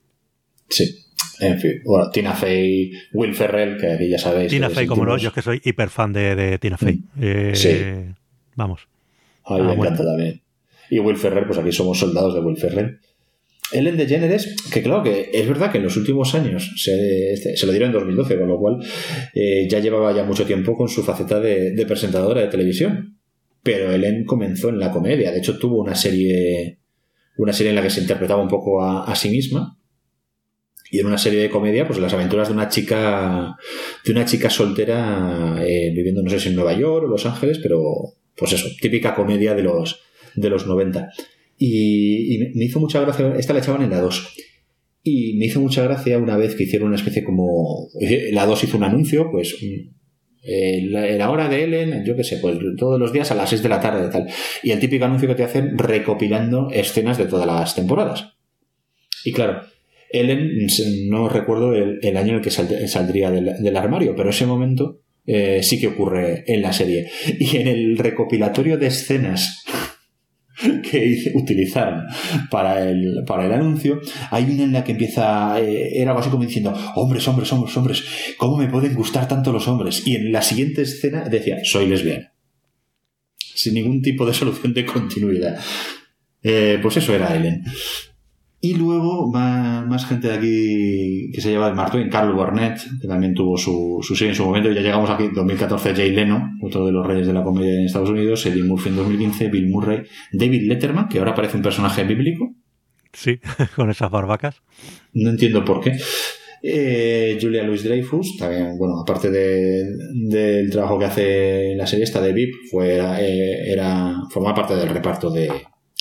Sí. En fin, bueno, Tina Fey, Will Ferrell, que aquí ya sabéis. Tina Fey, como no, yo es que soy hiper fan de, Tina Fey. Mm. Eh, sí. Vamos. A mí me ah, encanta también. Y Will Ferrell, pues aquí somos soldados de Will Ferrell. Ellen DeGeneres, que claro que es verdad que en los últimos años se, este, se lo dieron en 2012, con lo cual eh, ya llevaba ya mucho tiempo con su faceta de, presentadora de televisión. Pero Ellen comenzó en la comedia, de hecho tuvo una serie, una serie en la que se interpretaba un poco a sí misma, y en una serie de comedia, pues las aventuras de una chica, de una chica soltera eh, viviendo, no sé si en Nueva York o Los Ángeles, pero pues eso, típica comedia de los, de los 90. Y, me hizo mucha gracia, esta la echaban en la 2. Y me hizo mucha gracia una vez que hicieron una especie como... La 2 hizo un anuncio, pues la, hora de Ellen, yo qué sé, pues todos los días a las 6 de la tarde tal. Y el típico anuncio que te hacen recopilando escenas de todas las temporadas. Y claro, Ellen, no recuerdo el, año en el que saldría del, armario, pero ese momento eh, sí que ocurre en la serie. Y en el recopilatorio de escenas que utilizaron para el, anuncio, hay una en la que empieza, eh, era algo así como diciendo, hombres, hombres, hombres, hombres, ¿cómo me pueden gustar tanto los hombres? Y en la siguiente escena decía, soy lesbiana. Sin ningún tipo de solución de continuidad. Eh, pues eso era Ellen. Y luego más, gente de aquí que se lleva el martillo, Carl Burnett, que también tuvo su, su serie en su momento. Ya llegamos aquí en 2014, Jay Leno, otro de los reyes de la comedia en Estados Unidos, Eddie Murphy en 2015, Bill Murray, David Letterman, que ahora parece un personaje bíblico. Sí, con esas barbacas. No entiendo por qué. Eh, Julia Louis Dreyfus, también, bueno, aparte del trabajo que hace en la serie esta de VIP, fue, eh, era, forma parte del reparto de,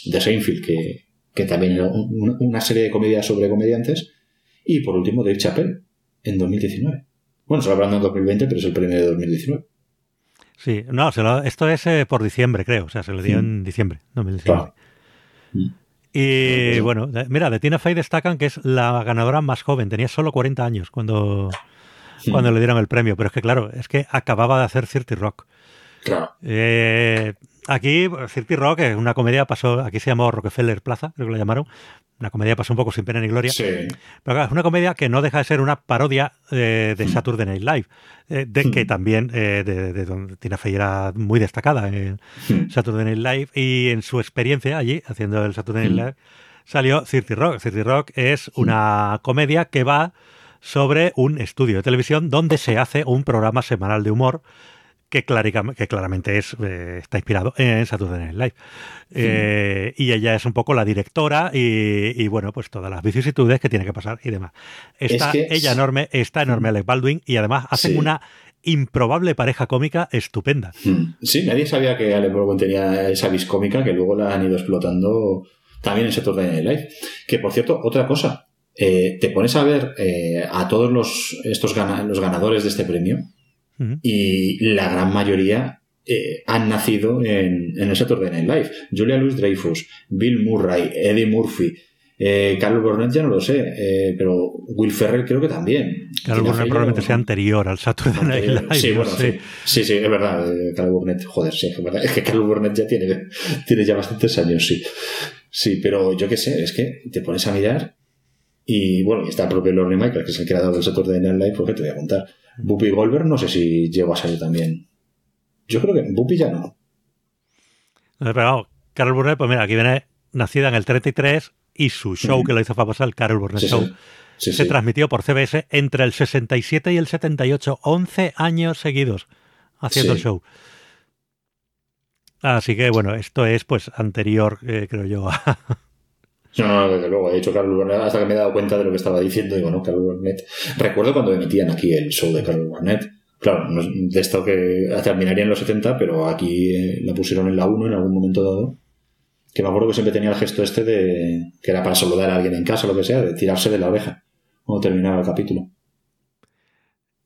de Seinfeld, que, que también era una serie de comedias sobre comediantes. Y por último, Dave Chappelle, en 2019. Bueno, se lo habrán dado en 2020, pero es el premio de 2019. Sí, no, esto es eh, por diciembre, creo. O sea, se lo dio en diciembre 2019. Mm. Y bueno, mira, de Tina Fey destacan que es la ganadora más joven. Tenía solo 40 años cuando, cuando le dieron el premio. Pero es que, claro, es que acababa de hacer Cirti Rock. Claro. Eh, Aquí, Cirti Rock es una comedia, pasó, aquí se llamó Rockefeller Plaza, creo que lo llamaron. Una comedia pasó un poco sin pena ni gloria. Sí. Pero claro, es una comedia que no deja de ser una parodia eh, de mm. Saturday Night Live, eh, de que mm. también, eh, de, donde Tina Fey era muy destacada en mm. Saturday Night Live, y en su experiencia allí, haciendo el Saturday Night Live, salió Cirti Rock. Cirti Rock es una comedia que va sobre un estudio de televisión donde se hace un programa semanal de humor que, que claramente es, eh, está inspirado en Saturday Night Live. Eh, y ella es un poco la directora y, bueno, pues todas las vicisitudes que tiene que pasar y demás. Está ella enorme, está enorme Alec Baldwin y además hacen una improbable pareja cómica estupenda. Sí, nadie sabía que Alec Baldwin tenía esa vis cómica que luego la han ido explotando también en Saturday Night Live. Que por cierto, otra cosa, eh, te pones a ver a todos los, estos los ganadores de este premio y la gran mayoría eh, han nacido en, en el Saturday Night Live. Julia Louis Dreyfus, Bill Murray, Eddie Murphy, eh, Carlos Burnett ya no lo sé, eh, pero Will Ferrell creo que también. Carlos Burnett probablemente sea anterior al Saturday Night Live. Sí, bueno, sí. sí, sí, es verdad. Eh, Carlos Burnett, joder, sí, es verdad. Es que Carlos Burnett ya tiene, tiene ya bastantes años, sí. Sí, pero yo qué sé, es que te pones a mirar y bueno, y está el propio Lorne Michael, que es el creador del Saturday Night Live, porque te voy a contar. Buppy Goldberg no sé si llegó a salir también. Yo creo que Buppy ya no. Pero Carol Burnett, pues mira, aquí viene nacida en el 33 y su show que lo hizo famosa, el Carol Burnett Show, se transmitió por CBS entre el 67 y el 78, 11 años seguidos haciendo el show. Así que bueno, esto es pues anterior, eh, creo yo, a, no, no, desde luego. He dicho Carlos Burnett hasta que me he dado cuenta de lo que estaba diciendo. Digo, no, Carlos Burnett. Recuerdo cuando emitían aquí el show de Carlos Burnett. Claro, de esto que terminaría en los 70, pero aquí eh, la pusieron en la 1 en algún momento dado. Que me acuerdo que siempre tenía el gesto este de que era para saludar a alguien en casa o lo que sea, de tirarse de la oreja cuando terminaba el capítulo.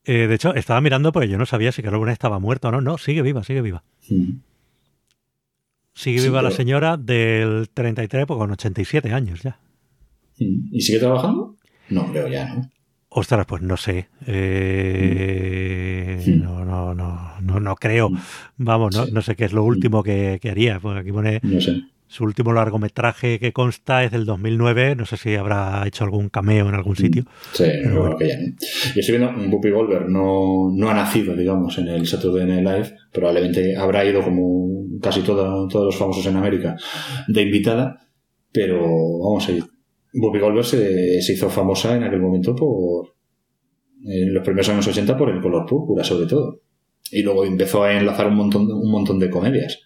Eh, de hecho, estaba mirando porque yo no sabía si Carlos Burnett estaba muerto o no. No, sigue viva, sigue viva. Mm. Sigue viva la señora del 33, pues con 87 años ya. ¿Y sigue trabajando? No, creo ya, ¿no? Ostras, pues no sé. Eh, mm. no, no, no, no, no creo. Mm. Vamos, no, no sé qué es lo último que, que haría. Porque aquí pone no sé. Su último largometraje que consta es del 2009. No sé si habrá hecho algún cameo en algún sitio. Sí, pero que ya no. Yo estoy viendo, Buppy Volver no, no ha nacido, digamos, en el Saturday Night Live. Probablemente habrá ido como casi todos los famosos en América de invitada. Pero vamos a ir. Buppy Goldberg se, se hizo famosa en aquel momento por, en los primeros años 80 por el color púrpura, sobre todo. Y luego empezó a enlazar un montón, un montón de comedias.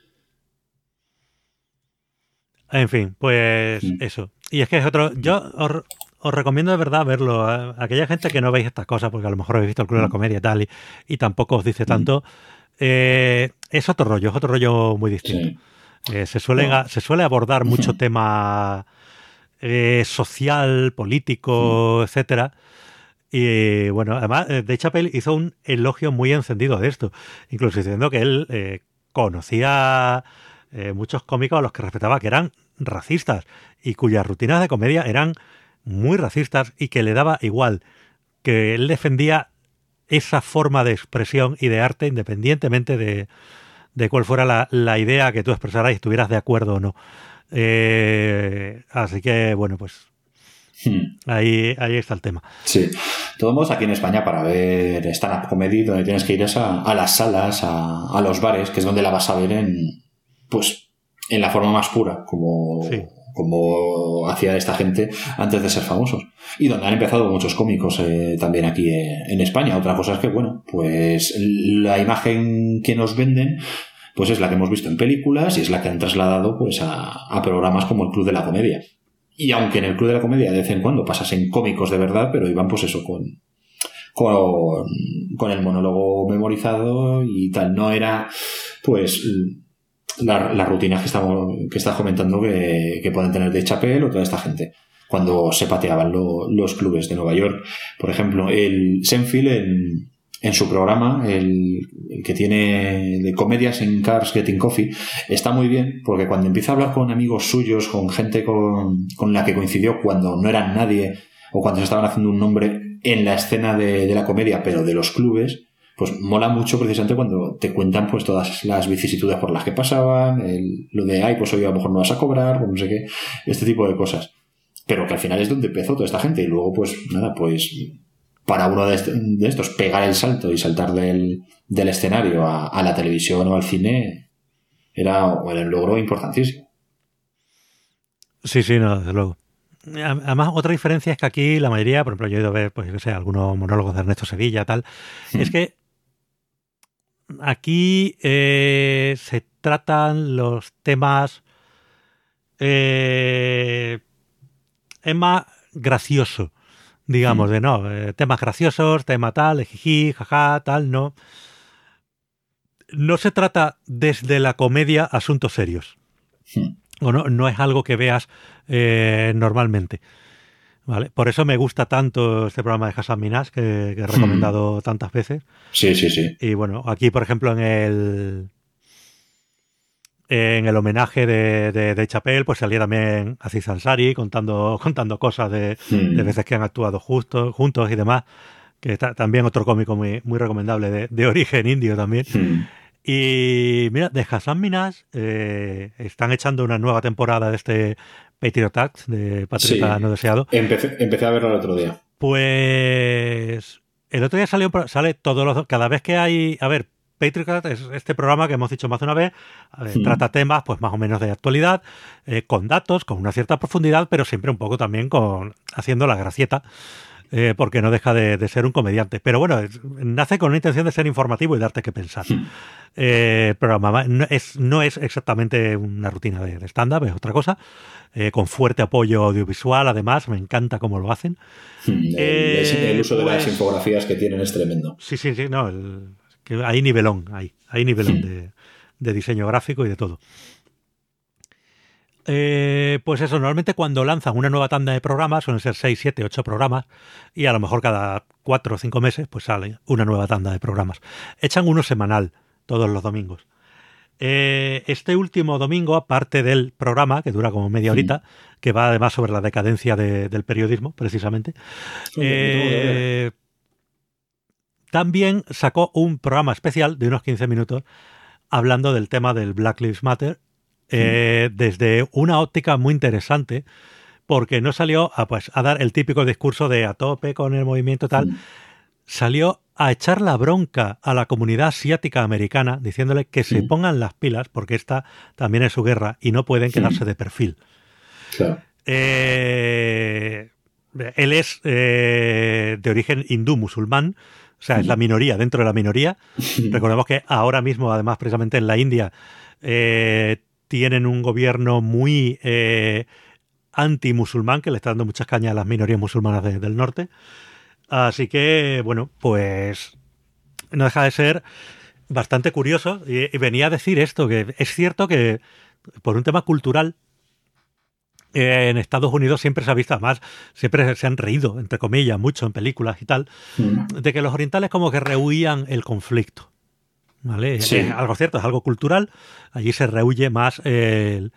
En fin, pues eso. Y es que es otro. Yo os, recomiendo de verdad verlo. ¿eh? aquella gente que no veis estas cosas, porque a lo mejor habéis visto el Club de la. Comedia y tal, y, tampoco os dice mm. tanto. Eh, es otro rollo, es otro rollo muy distinto. Eh, se, suelen, se suele abordar mucho tema eh, social, político, etcétera. Y bueno, además, De Chappelle hizo un elogio muy encendido de esto, incluso diciendo que él conocía muchos cómicos a los que respetaba que eran racistas y cuyas rutinas de comedia eran muy racistas y que le daba igual, que él defendía esa forma de expresión y de arte independientemente de, de cuál fuera la, la, idea que tú expresaras y estuvieras de acuerdo o no. Eh, así que, bueno, pues hmm. Ahí, ahí está el tema. Sí. Todos aquí en España, para ver stand-up comedy, donde tienes que ir a, a las salas, a, a, los bares, que es donde la vas a ver en, pues, en la forma más pura, como, como hacía esta gente antes de ser famosos. Y donde han empezado muchos cómicos eh, también aquí eh, en España. Otra cosa es que, bueno, pues la imagen que nos venden pues es la que hemos visto en películas y es la que han trasladado pues a, programas como el Club de la Comedia. Y aunque en el Club de la Comedia de vez en cuando pasasen cómicos de verdad, pero iban pues eso con, con, con el monólogo memorizado y tal. No era pues las la rutinas que, estamos, que estás comentando que, que pueden tener de Chapel o toda esta gente cuando se pateaban los clubes de Nueva York. Por ejemplo, el Senfield en, en su programa, el, que tiene de comedias en Cars Getting Coffee, está muy bien porque cuando empieza a hablar con amigos suyos, con gente con, con la que coincidió cuando no eran nadie o cuando se estaban haciendo un nombre en la escena de la comedia, pero de los clubes, pues mola mucho precisamente cuando te cuentan pues todas las vicisitudes por las que pasaban, el, lo de, ay, pues hoy a lo mejor no vas a cobrar, pues no sé qué, este tipo de cosas. Pero que al final es donde empezó toda esta gente y luego pues nada, pues para uno de, estos pegar el salto y saltar del, del escenario a, la televisión o al cine era, un logro importantísimo. Sí, sí, no, desde luego. Además, otra diferencia es que aquí la mayoría, por ejemplo, yo he ido a ver, pues, yo sé, algunos monólogos de Ernesto Sevilla, tal, es que aquí eh, se tratan los temas. Eh, es más gracioso, digamos, de no, eh, temas graciosos, tema tal, jiji, jaja, tal, no. No se trata desde la comedia asuntos serios. O no, no es algo que veas normalmente. Vale, por eso me gusta tanto este programa de Hassan Minas que, he recomendado tantas veces. Sí, sí, sí. Y bueno, aquí, por ejemplo, en el en el homenaje de, de, Chapel, pues salía también Aziz Ansari contando, contando cosas de, de veces que han actuado justo, juntos y demás. Que está también otro cómico muy, muy recomendable de, origen indio también. Y mira, de Hassan Minas eh, están echando una nueva temporada de este Patriot Act de Patriota No Deseado. Empecé, a verlo el otro día. Pues el otro día salió, sale todos los cada vez que hay, a ver, Patriot es este programa que hemos dicho más de una vez, hmm. trata temas pues más o menos de actualidad, eh, con datos, con una cierta profundidad, pero siempre un poco también con haciendo la gracieta. Eh, porque no deja de, ser un comediante. Pero bueno, nace con la intención de ser informativo y darte que pensar. Hmm. Eh, programa no es, no es exactamente una rutina de, stand-up, es otra cosa. Eh, con fuerte apoyo audiovisual, además, me encanta cómo lo hacen. Hmm, el, uso de las pues infografías que tienen es tremendo. Sí, sí, sí, no, que hay nivelón, hay, hay nivelón hmm. de diseño gráfico y de todo. Eh, pues eso, normalmente cuando lanzan una nueva tanda de programas, suelen ser 6, 7, 8 programas, y a lo mejor cada 4 o 5 meses, pues sale una nueva tanda de programas. Echan uno semanal, todos los domingos. Eh, este último domingo, aparte del programa, que dura como media horita, que va además sobre la decadencia del periodismo, precisamente, eh, también sacó un programa especial de unos 15 minutos hablando del tema del Black Lives Matter eh, desde una óptica muy interesante, porque no salió a, pues, a dar el típico discurso de a tope con el movimiento tal, salió a echar la bronca a la comunidad asiática americana, diciéndole que se pongan las pilas, porque esta también es su guerra y no pueden quedarse de perfil. Eh, él es eh, de origen hindú musulmán, o sea, es la minoría dentro de la minoría. Recordemos que ahora mismo, además, precisamente en la India, tienen un gobierno muy eh, anti-musulmán que le está dando muchas cañas a las minorías musulmanas del norte. Así que, bueno, pues no deja de ser bastante curioso. Y, venía a decir esto, que es cierto que por un tema cultural, eh, en Estados Unidos siempre se ha visto, además, siempre se han reído, entre comillas, mucho en películas y tal, de que los orientales como que rehuían el conflicto. ¿Vale? Sí. Es algo cierto, es algo cultural. Allí se rehuye más el,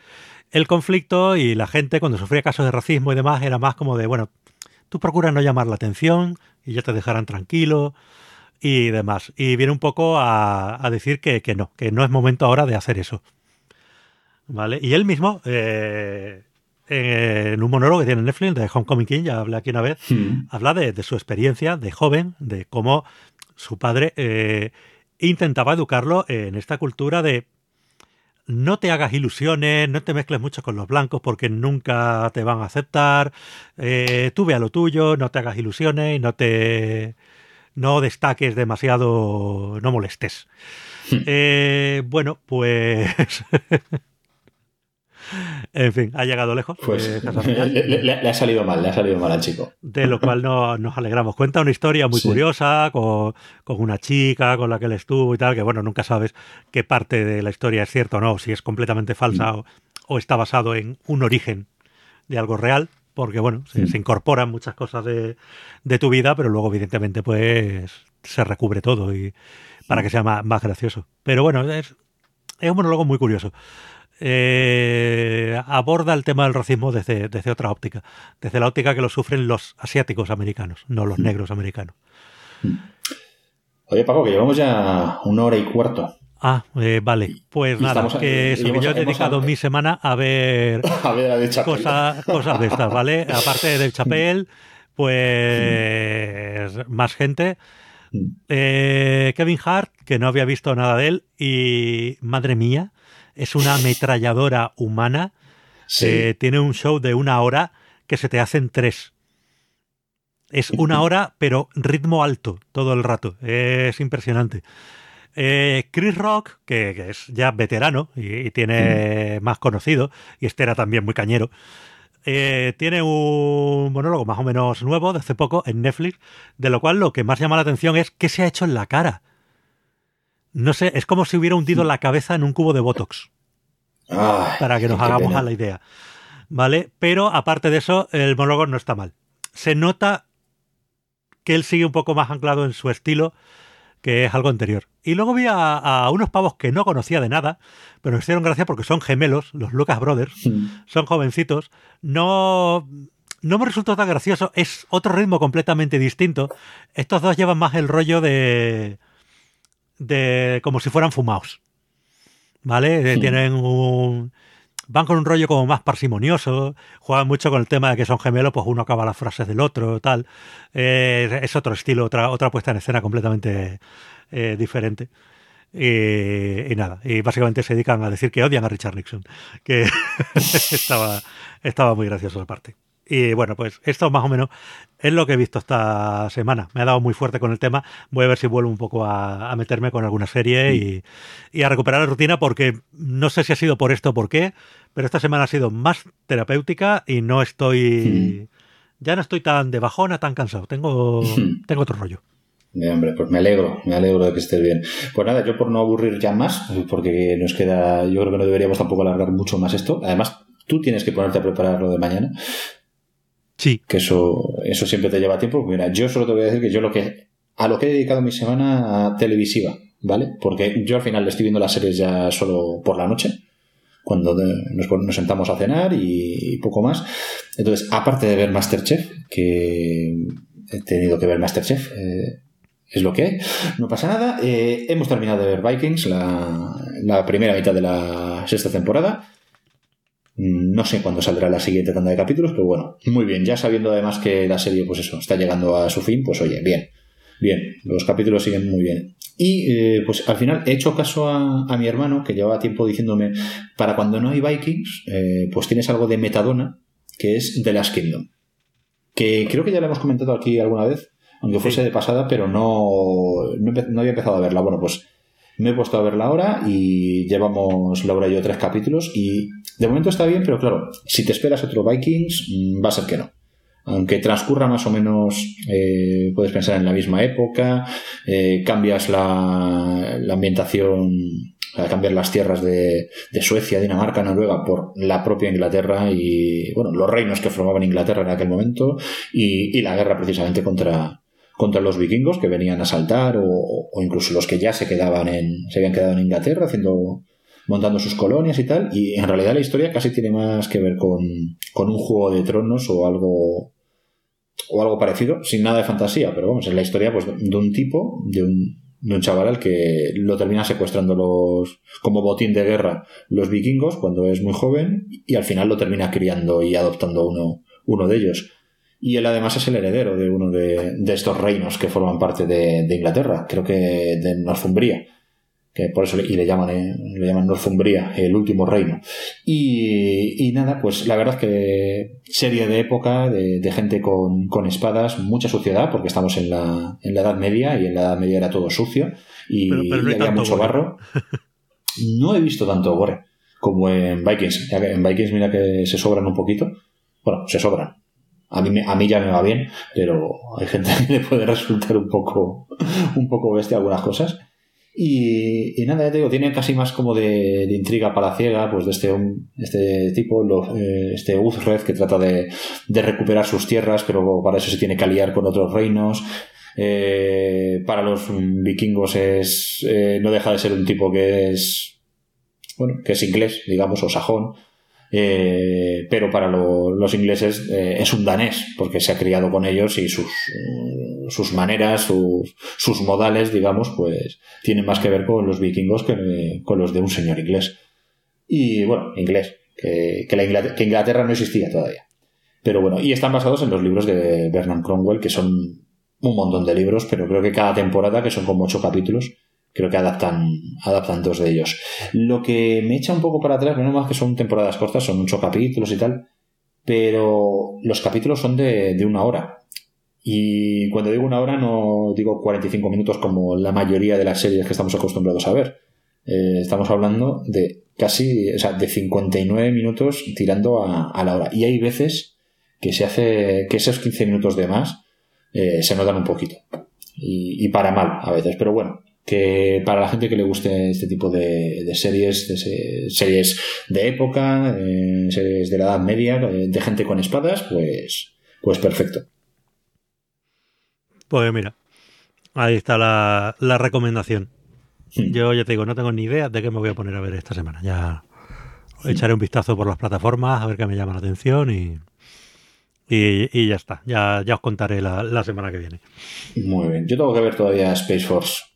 el conflicto y la gente cuando sufría casos de racismo y demás era más como de, bueno, tú procuras no llamar la atención y ya te dejarán tranquilo y demás. Y viene un poco a, a decir que, que no, que no es momento ahora de hacer eso. ¿Vale? Y él mismo, eh, en un monólogo que tiene en Netflix, de Homecoming King, ya hablé aquí una vez, Mm. habla de, de su experiencia de joven, de cómo su padre eh, intentaba educarlo en esta cultura de no te hagas ilusiones, no te mezcles mucho con los blancos porque nunca te van a aceptar, eh, tú ve a lo tuyo, no te hagas ilusiones y no te no destaques demasiado, no molestes. Eh, bueno, pues en fin, ha llegado lejos. Pues eh, le, le- le ha salido mal, le ha salido mal al chico. de lo cual no, nos alegramos. Cuenta una historia muy Sí. curiosa con, con una chica con la que él estuvo y tal, que bueno, nunca sabes qué parte de la historia es cierta o no, si es completamente falsa o, o está basado en un origen de algo real, porque bueno, se, Mm. se incorporan muchas cosas de, de tu vida, pero luego evidentemente pues se recubre todo y para que sea más, más gracioso. Pero bueno, es, es un monólogo muy curioso. Eh, aborda el tema del racismo desde, desde otra óptica, desde la óptica que lo sufren los asiáticos americanos, no los negros americanos. Oye, Paco, que llevamos ya una hora y cuarto. Ah, eh, vale. Pues Y nada, que eso, yo he dedicado mi semana a ver A ver, a ver, Chapel. cosas, cosas de estas, ¿vale? Aparte del chapel, pues más gente. Mm. Eh, Kevin Hart, que no había visto nada de él, y madre mía, es una ametralladora humana. Sí. Eh, tiene un show de una hora que se te hacen tres. Es una hora, pero ritmo alto todo el rato. Es impresionante. Eh, Chris Rock, que, que es ya veterano y, y tiene más conocido, y este era también muy cañero, eh, tiene un monólogo más o menos nuevo de hace poco en Netflix, de lo cual lo que más llama la atención es qué se ha hecho en la cara. No sé, es como si hubiera hundido la cabeza en un cubo de Botox Ay, para que nos hagamos pena. a la idea. ¿Vale? Pero aparte de eso, el monólogo no está mal. Se nota que él sigue un poco más anclado en su estilo, que es algo anterior. Y luego vi a, a unos pavos que no conocía de nada, pero me hicieron gracia porque son gemelos, los Lucas Brothers, Mm. son jovencitos. No, no me resultó tan gracioso, es otro ritmo completamente distinto. Estos dos llevan más el rollo de. De como si fueran fumados. ¿Vale? Eh, Sí. Tienen un. Van con un rollo como más parsimonioso, juegan mucho con el tema de que son gemelos, pues uno acaba las frases del otro, tal. Eh, es otro estilo, otra, otra puesta en escena completamente eh, diferente. Y, y nada, y básicamente se dedican a decir que odian a Richard Nixon, que estaba, estaba muy gracioso aparte. Y bueno, pues esto más o menos es lo que he visto esta semana. Me ha dado muy fuerte con el tema. Voy a ver si vuelvo un poco a, a meterme con alguna serie y, y a recuperar la rutina porque no sé si ha sido por esto o por qué, pero esta semana ha sido más terapéutica y no estoy... Ya no estoy tan de bajona, tan cansado. Tengo, tengo otro rollo. Eh, hombre, pues me alegro, me alegro de que estés bien. Pues nada, yo por no aburrir ya más, porque nos queda, yo creo que no deberíamos tampoco alargar mucho más esto. Además, tú tienes que ponerte a preparar lo de mañana, Sí, que eso, eso siempre te lleva tiempo. Mira, yo solo te voy a decir que yo lo que, a lo que he dedicado mi semana televisiva, ¿vale? Porque yo al final estoy viendo las series ya solo por la noche, cuando nos, nos sentamos a cenar y, poco más. Entonces, aparte de ver Masterchef, que he tenido que ver Masterchef, eh, es lo que no pasa nada. Eh, hemos terminado de ver Vikings, la, la primera mitad de la sexta temporada. No sé cuándo saldrá la siguiente tanda de capítulos, pero bueno, muy bien. Ya sabiendo además que la serie, pues eso, está llegando a su fin, pues oye, bien. Bien, los capítulos siguen muy bien. Y eh, pues al final he hecho caso a, a mi hermano, que llevaba tiempo diciéndome, para cuando no hay Vikings, eh, pues tienes algo de metadona, que es The Last Kingdom. Que creo que ya lo hemos comentado aquí alguna vez, aunque fuese de pasada, pero no, no, no había empezado a verla. Bueno, pues me he puesto a verla ahora y llevamos Laura y yo tres capítulos y de momento está bien, pero claro, si te esperas otro Vikings, mm, va a ser que no. Aunque transcurra más o menos, eh, puedes pensar en la misma época, eh, cambias la, la ambientación a cambiar las tierras de, Suecia, Dinamarca, Noruega por la propia Inglaterra y, bueno, los reinos que formaban Inglaterra en aquel momento y, la guerra precisamente contra, contra los vikingos que venían a saltar o, incluso los que ya se quedaban en, se habían quedado en Inglaterra haciendo montando sus colonias y tal, y en realidad la historia casi tiene más que ver con, con un juego de tronos o algo o algo parecido, sin nada de fantasía, pero vamos, es la historia pues, de un tipo, de un, de un chaval al que lo termina secuestrando los como botín de guerra los vikingos cuando es muy joven y al final lo termina criando y adoptando uno, uno de ellos. Y él además es el heredero de uno de, de estos reinos que forman parte de, de Inglaterra, creo que de Northumbria que por eso y le llaman, eh, le llaman Northumbria, el último reino. Y, nada, pues la verdad es que serie de época, de, gente con, con, espadas, mucha suciedad, porque estamos en la, en la Edad Media y en la Edad Media era todo sucio y, había mucho barro. No he visto tanto gore como en Vikings. En Vikings mira que se sobran un poquito. Bueno, se sobran. A mí, a mí ya me va bien, pero hay gente que le puede resultar un poco, un poco bestia algunas cosas. Y, nada, ya te digo, tiene casi más como de, intriga palaciega, pues de este, este tipo, eh, este Uthred que trata de, recuperar sus tierras, pero para eso se tiene que aliar con otros reinos. Eh, para los vikingos es eh, no deja de ser un tipo que es bueno que es inglés digamos o sajón eh, pero para los ingleses eh, es un danés, porque se ha criado con ellos y sus, eh, sus maneras, sus, modales, digamos, pues tienen más que ver con los vikingos que con los de un señor inglés. Y bueno, inglés, que, que, la Inglaterra, que Inglaterra no existía todavía. Pero bueno, y están basados en los libros de Bernard Cromwell, que son un montón de libros, pero creo que cada temporada, que son como ocho capítulos, creo que adaptan, adaptan dos de ellos. Lo que me echa un poco para atrás, menos más que son temporadas cortas, son muchos capítulos y tal, pero los capítulos son de, una hora. Y cuando digo una hora no digo 45 minutos como la mayoría de las series que estamos acostumbrados a ver. Eh, estamos hablando de casi, o sea, de 59 minutos tirando a, la hora. Y hay veces que se hace, que esos 15 minutos de más eh, se notan un poquito. Y, y para mal a veces, pero bueno, que para la gente que le guste este tipo de, series, de series de época, series de la Edad Media, de gente con espadas, pues, pues perfecto. Pues mira, ahí está la, recomendación. Hmm. Yo ya te digo, no tengo ni idea de qué me voy a poner a ver esta semana. Ya echaré un vistazo por las plataformas a ver qué me llama la atención y, y, ya está. Ya, ya os contaré la, la semana que viene. Muy bien. Yo tengo que ver todavía Space Force.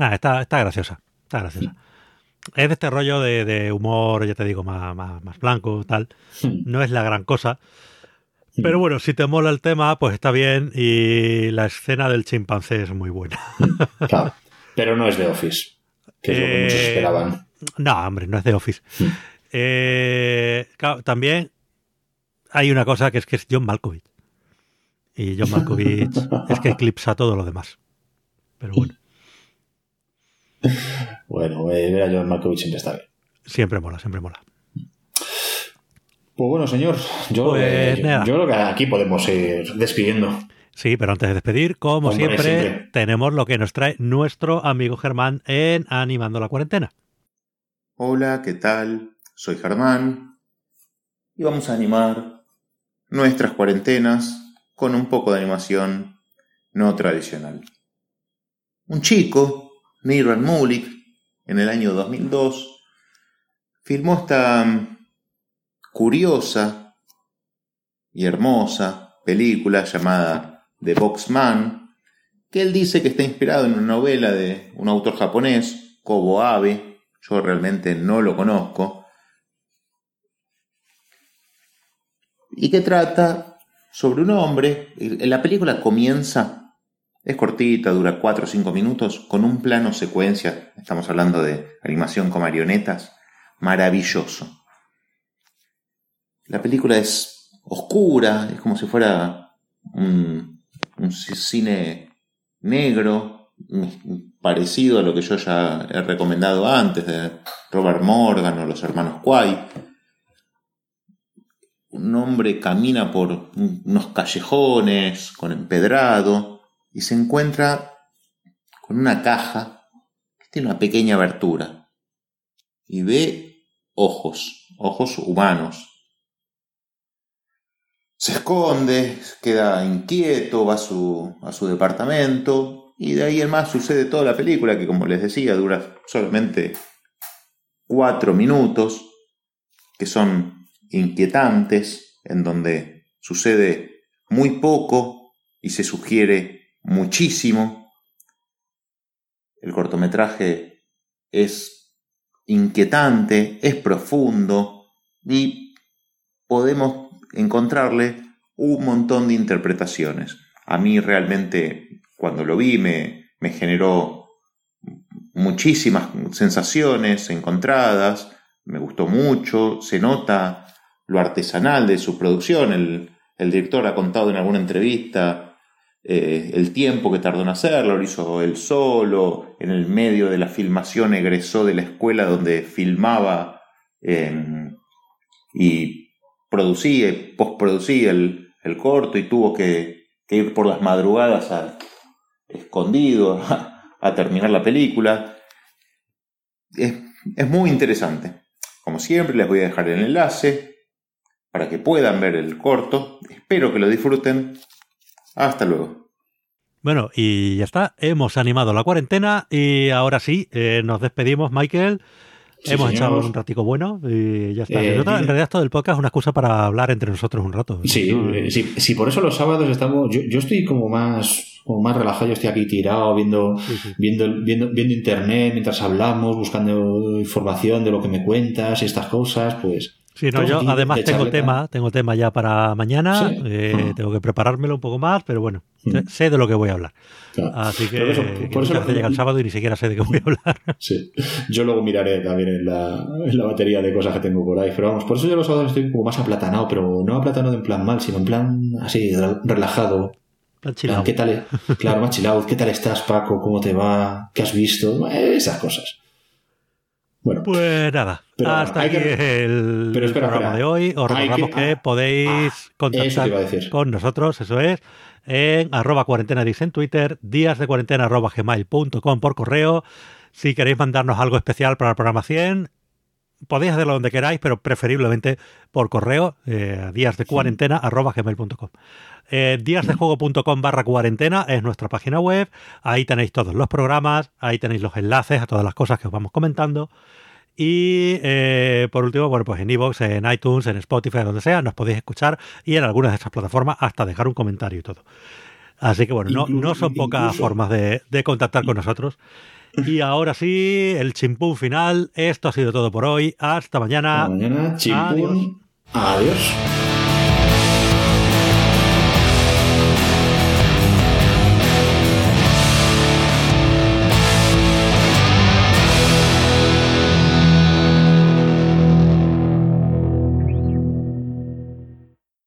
Ah, está, está graciosa. Está graciosa. Es de este rollo de, humor, ya te digo, más, más, blanco, tal. No es la gran cosa. Pero bueno, si te mola el tema, pues está bien. Y la escena del chimpancé es muy buena. Claro. Pero no es de Office, que es lo que muchos eh, esperaban. No, hombre, no es de Office. Eh, claro, también hay una cosa que es que es John Malkovich. Y John Malkovich es que eclipsa todo lo demás. Pero bueno. Bueno, ver a John Malkovich siempre está bien. Siempre mola, siempre mola. Pues bueno, señor, yo, pues yo, creo que aquí podemos ir despidiendo. Sí, pero antes de despedir, como siempre, tenemos lo que nos trae nuestro amigo Germán en Animando la Cuarentena. Hola, ¿qué tal? Soy Germán y vamos a animar nuestras cuarentenas con un poco de animación no tradicional. Un chico Niran Mulik, en el año 2002, filmó esta mm, curiosa y hermosa película llamada The Boxman, que él dice que está inspirado en una novela de un autor japonés, Kobo Abe, yo realmente no lo conozco, y que trata sobre un hombre, la película comienza es cortita, dura 4 o 5 minutos, con un plano secuencia, estamos hablando de animación con marionetas, maravilloso. La película es oscura, es como si fuera un, cine negro, parecido a lo que yo ya he recomendado antes, de Robert Morgan o los hermanos Quay. Un hombre camina por unos callejones con empedrado y se encuentra con una caja que tiene una pequeña abertura y ve ojos, ojos humanos. Se esconde, queda inquieto, va a su, a su departamento y de ahí en más sucede toda la película que como les decía dura solamente cuatro minutos que son inquietantes, en donde sucede muy poco y se sugiere muchísimo. El cortometraje es inquietante, es profundo y podemos encontrarle un montón de interpretaciones. A mí realmente cuando lo vi me, me generó muchísimas sensaciones encontradas, me gustó mucho, se nota lo artesanal de su producción, el, director ha contado en alguna entrevista eh, el tiempo que tardó en hacerlo, lo hizo él solo, en el medio de la filmación egresó de la escuela donde filmaba em, y producía, postproducía el, el corto y tuvo que, ir por las madrugadas a, escondido a, terminar la película. es muy interesante. Como siempre, les voy a dejar el enlace para que puedan ver el corto. Espero que lo disfruten. Hasta luego. Bueno, y ya está. Hemos animado la cuarentena y ahora sí, eh, nos despedimos, Michael. Hemos echado un ratico bueno y ya está. Eh, en realidad todo el podcast es una excusa para hablar entre nosotros un rato. Sí, eh, sí, por eso los sábados estamos... Yo, yo estoy como más como más relajado, yo estoy aquí tirado viendo, viendo, viendo, viendo internet mientras hablamos, buscando información de lo que me cuentas y estas cosas, pues Sí, no, yo además tengo tema, tengo tema ya para mañana, eh, ah. tengo que preparármelo un poco más, pero bueno, mm. sé de lo que voy a hablar. Así que, por eso, llega el sábado y ni siquiera sé de qué voy a hablar. Sí, yo luego miraré también en la, en la batería de cosas que tengo por ahí, pero vamos, por eso yo los sábados estoy como más aplatanado, pero no aplatanado en plan mal, sino en plan así, relajado. Plan ¿Qué tal? Claro, más chilado. ¿Qué tal estás, Paco? ¿Cómo te va? ¿Qué has visto? Esas cosas. Bueno, pues nada, hasta aquí el programa de hoy. Os recordamos que, podéis ah, contactar con nosotros, eso es, en arroba cuarentena en Twitter, días de cuarentena arroba gmail.com por correo. Si queréis mandarnos algo especial para el programa 100, podéis hacerlo donde queráis, pero preferiblemente por correo, eh, días de cuarentena arroba gmail.com. Eh, díasdejuego.com barra cuarentena es nuestra página web. Ahí tenéis todos los programas, ahí tenéis los enlaces a todas las cosas que os vamos comentando. Y eh, por último, bueno, pues en iVoox, en iTunes, en Spotify, donde sea, nos podéis escuchar y en algunas de estas plataformas hasta dejar un comentario y todo. Así que bueno, no, no son pocas formas de, contactar con nosotros. Y ahora sí, el chimpún final. Esto ha sido todo por hoy. Hasta mañana. Hasta mañana, chimpún. Adiós.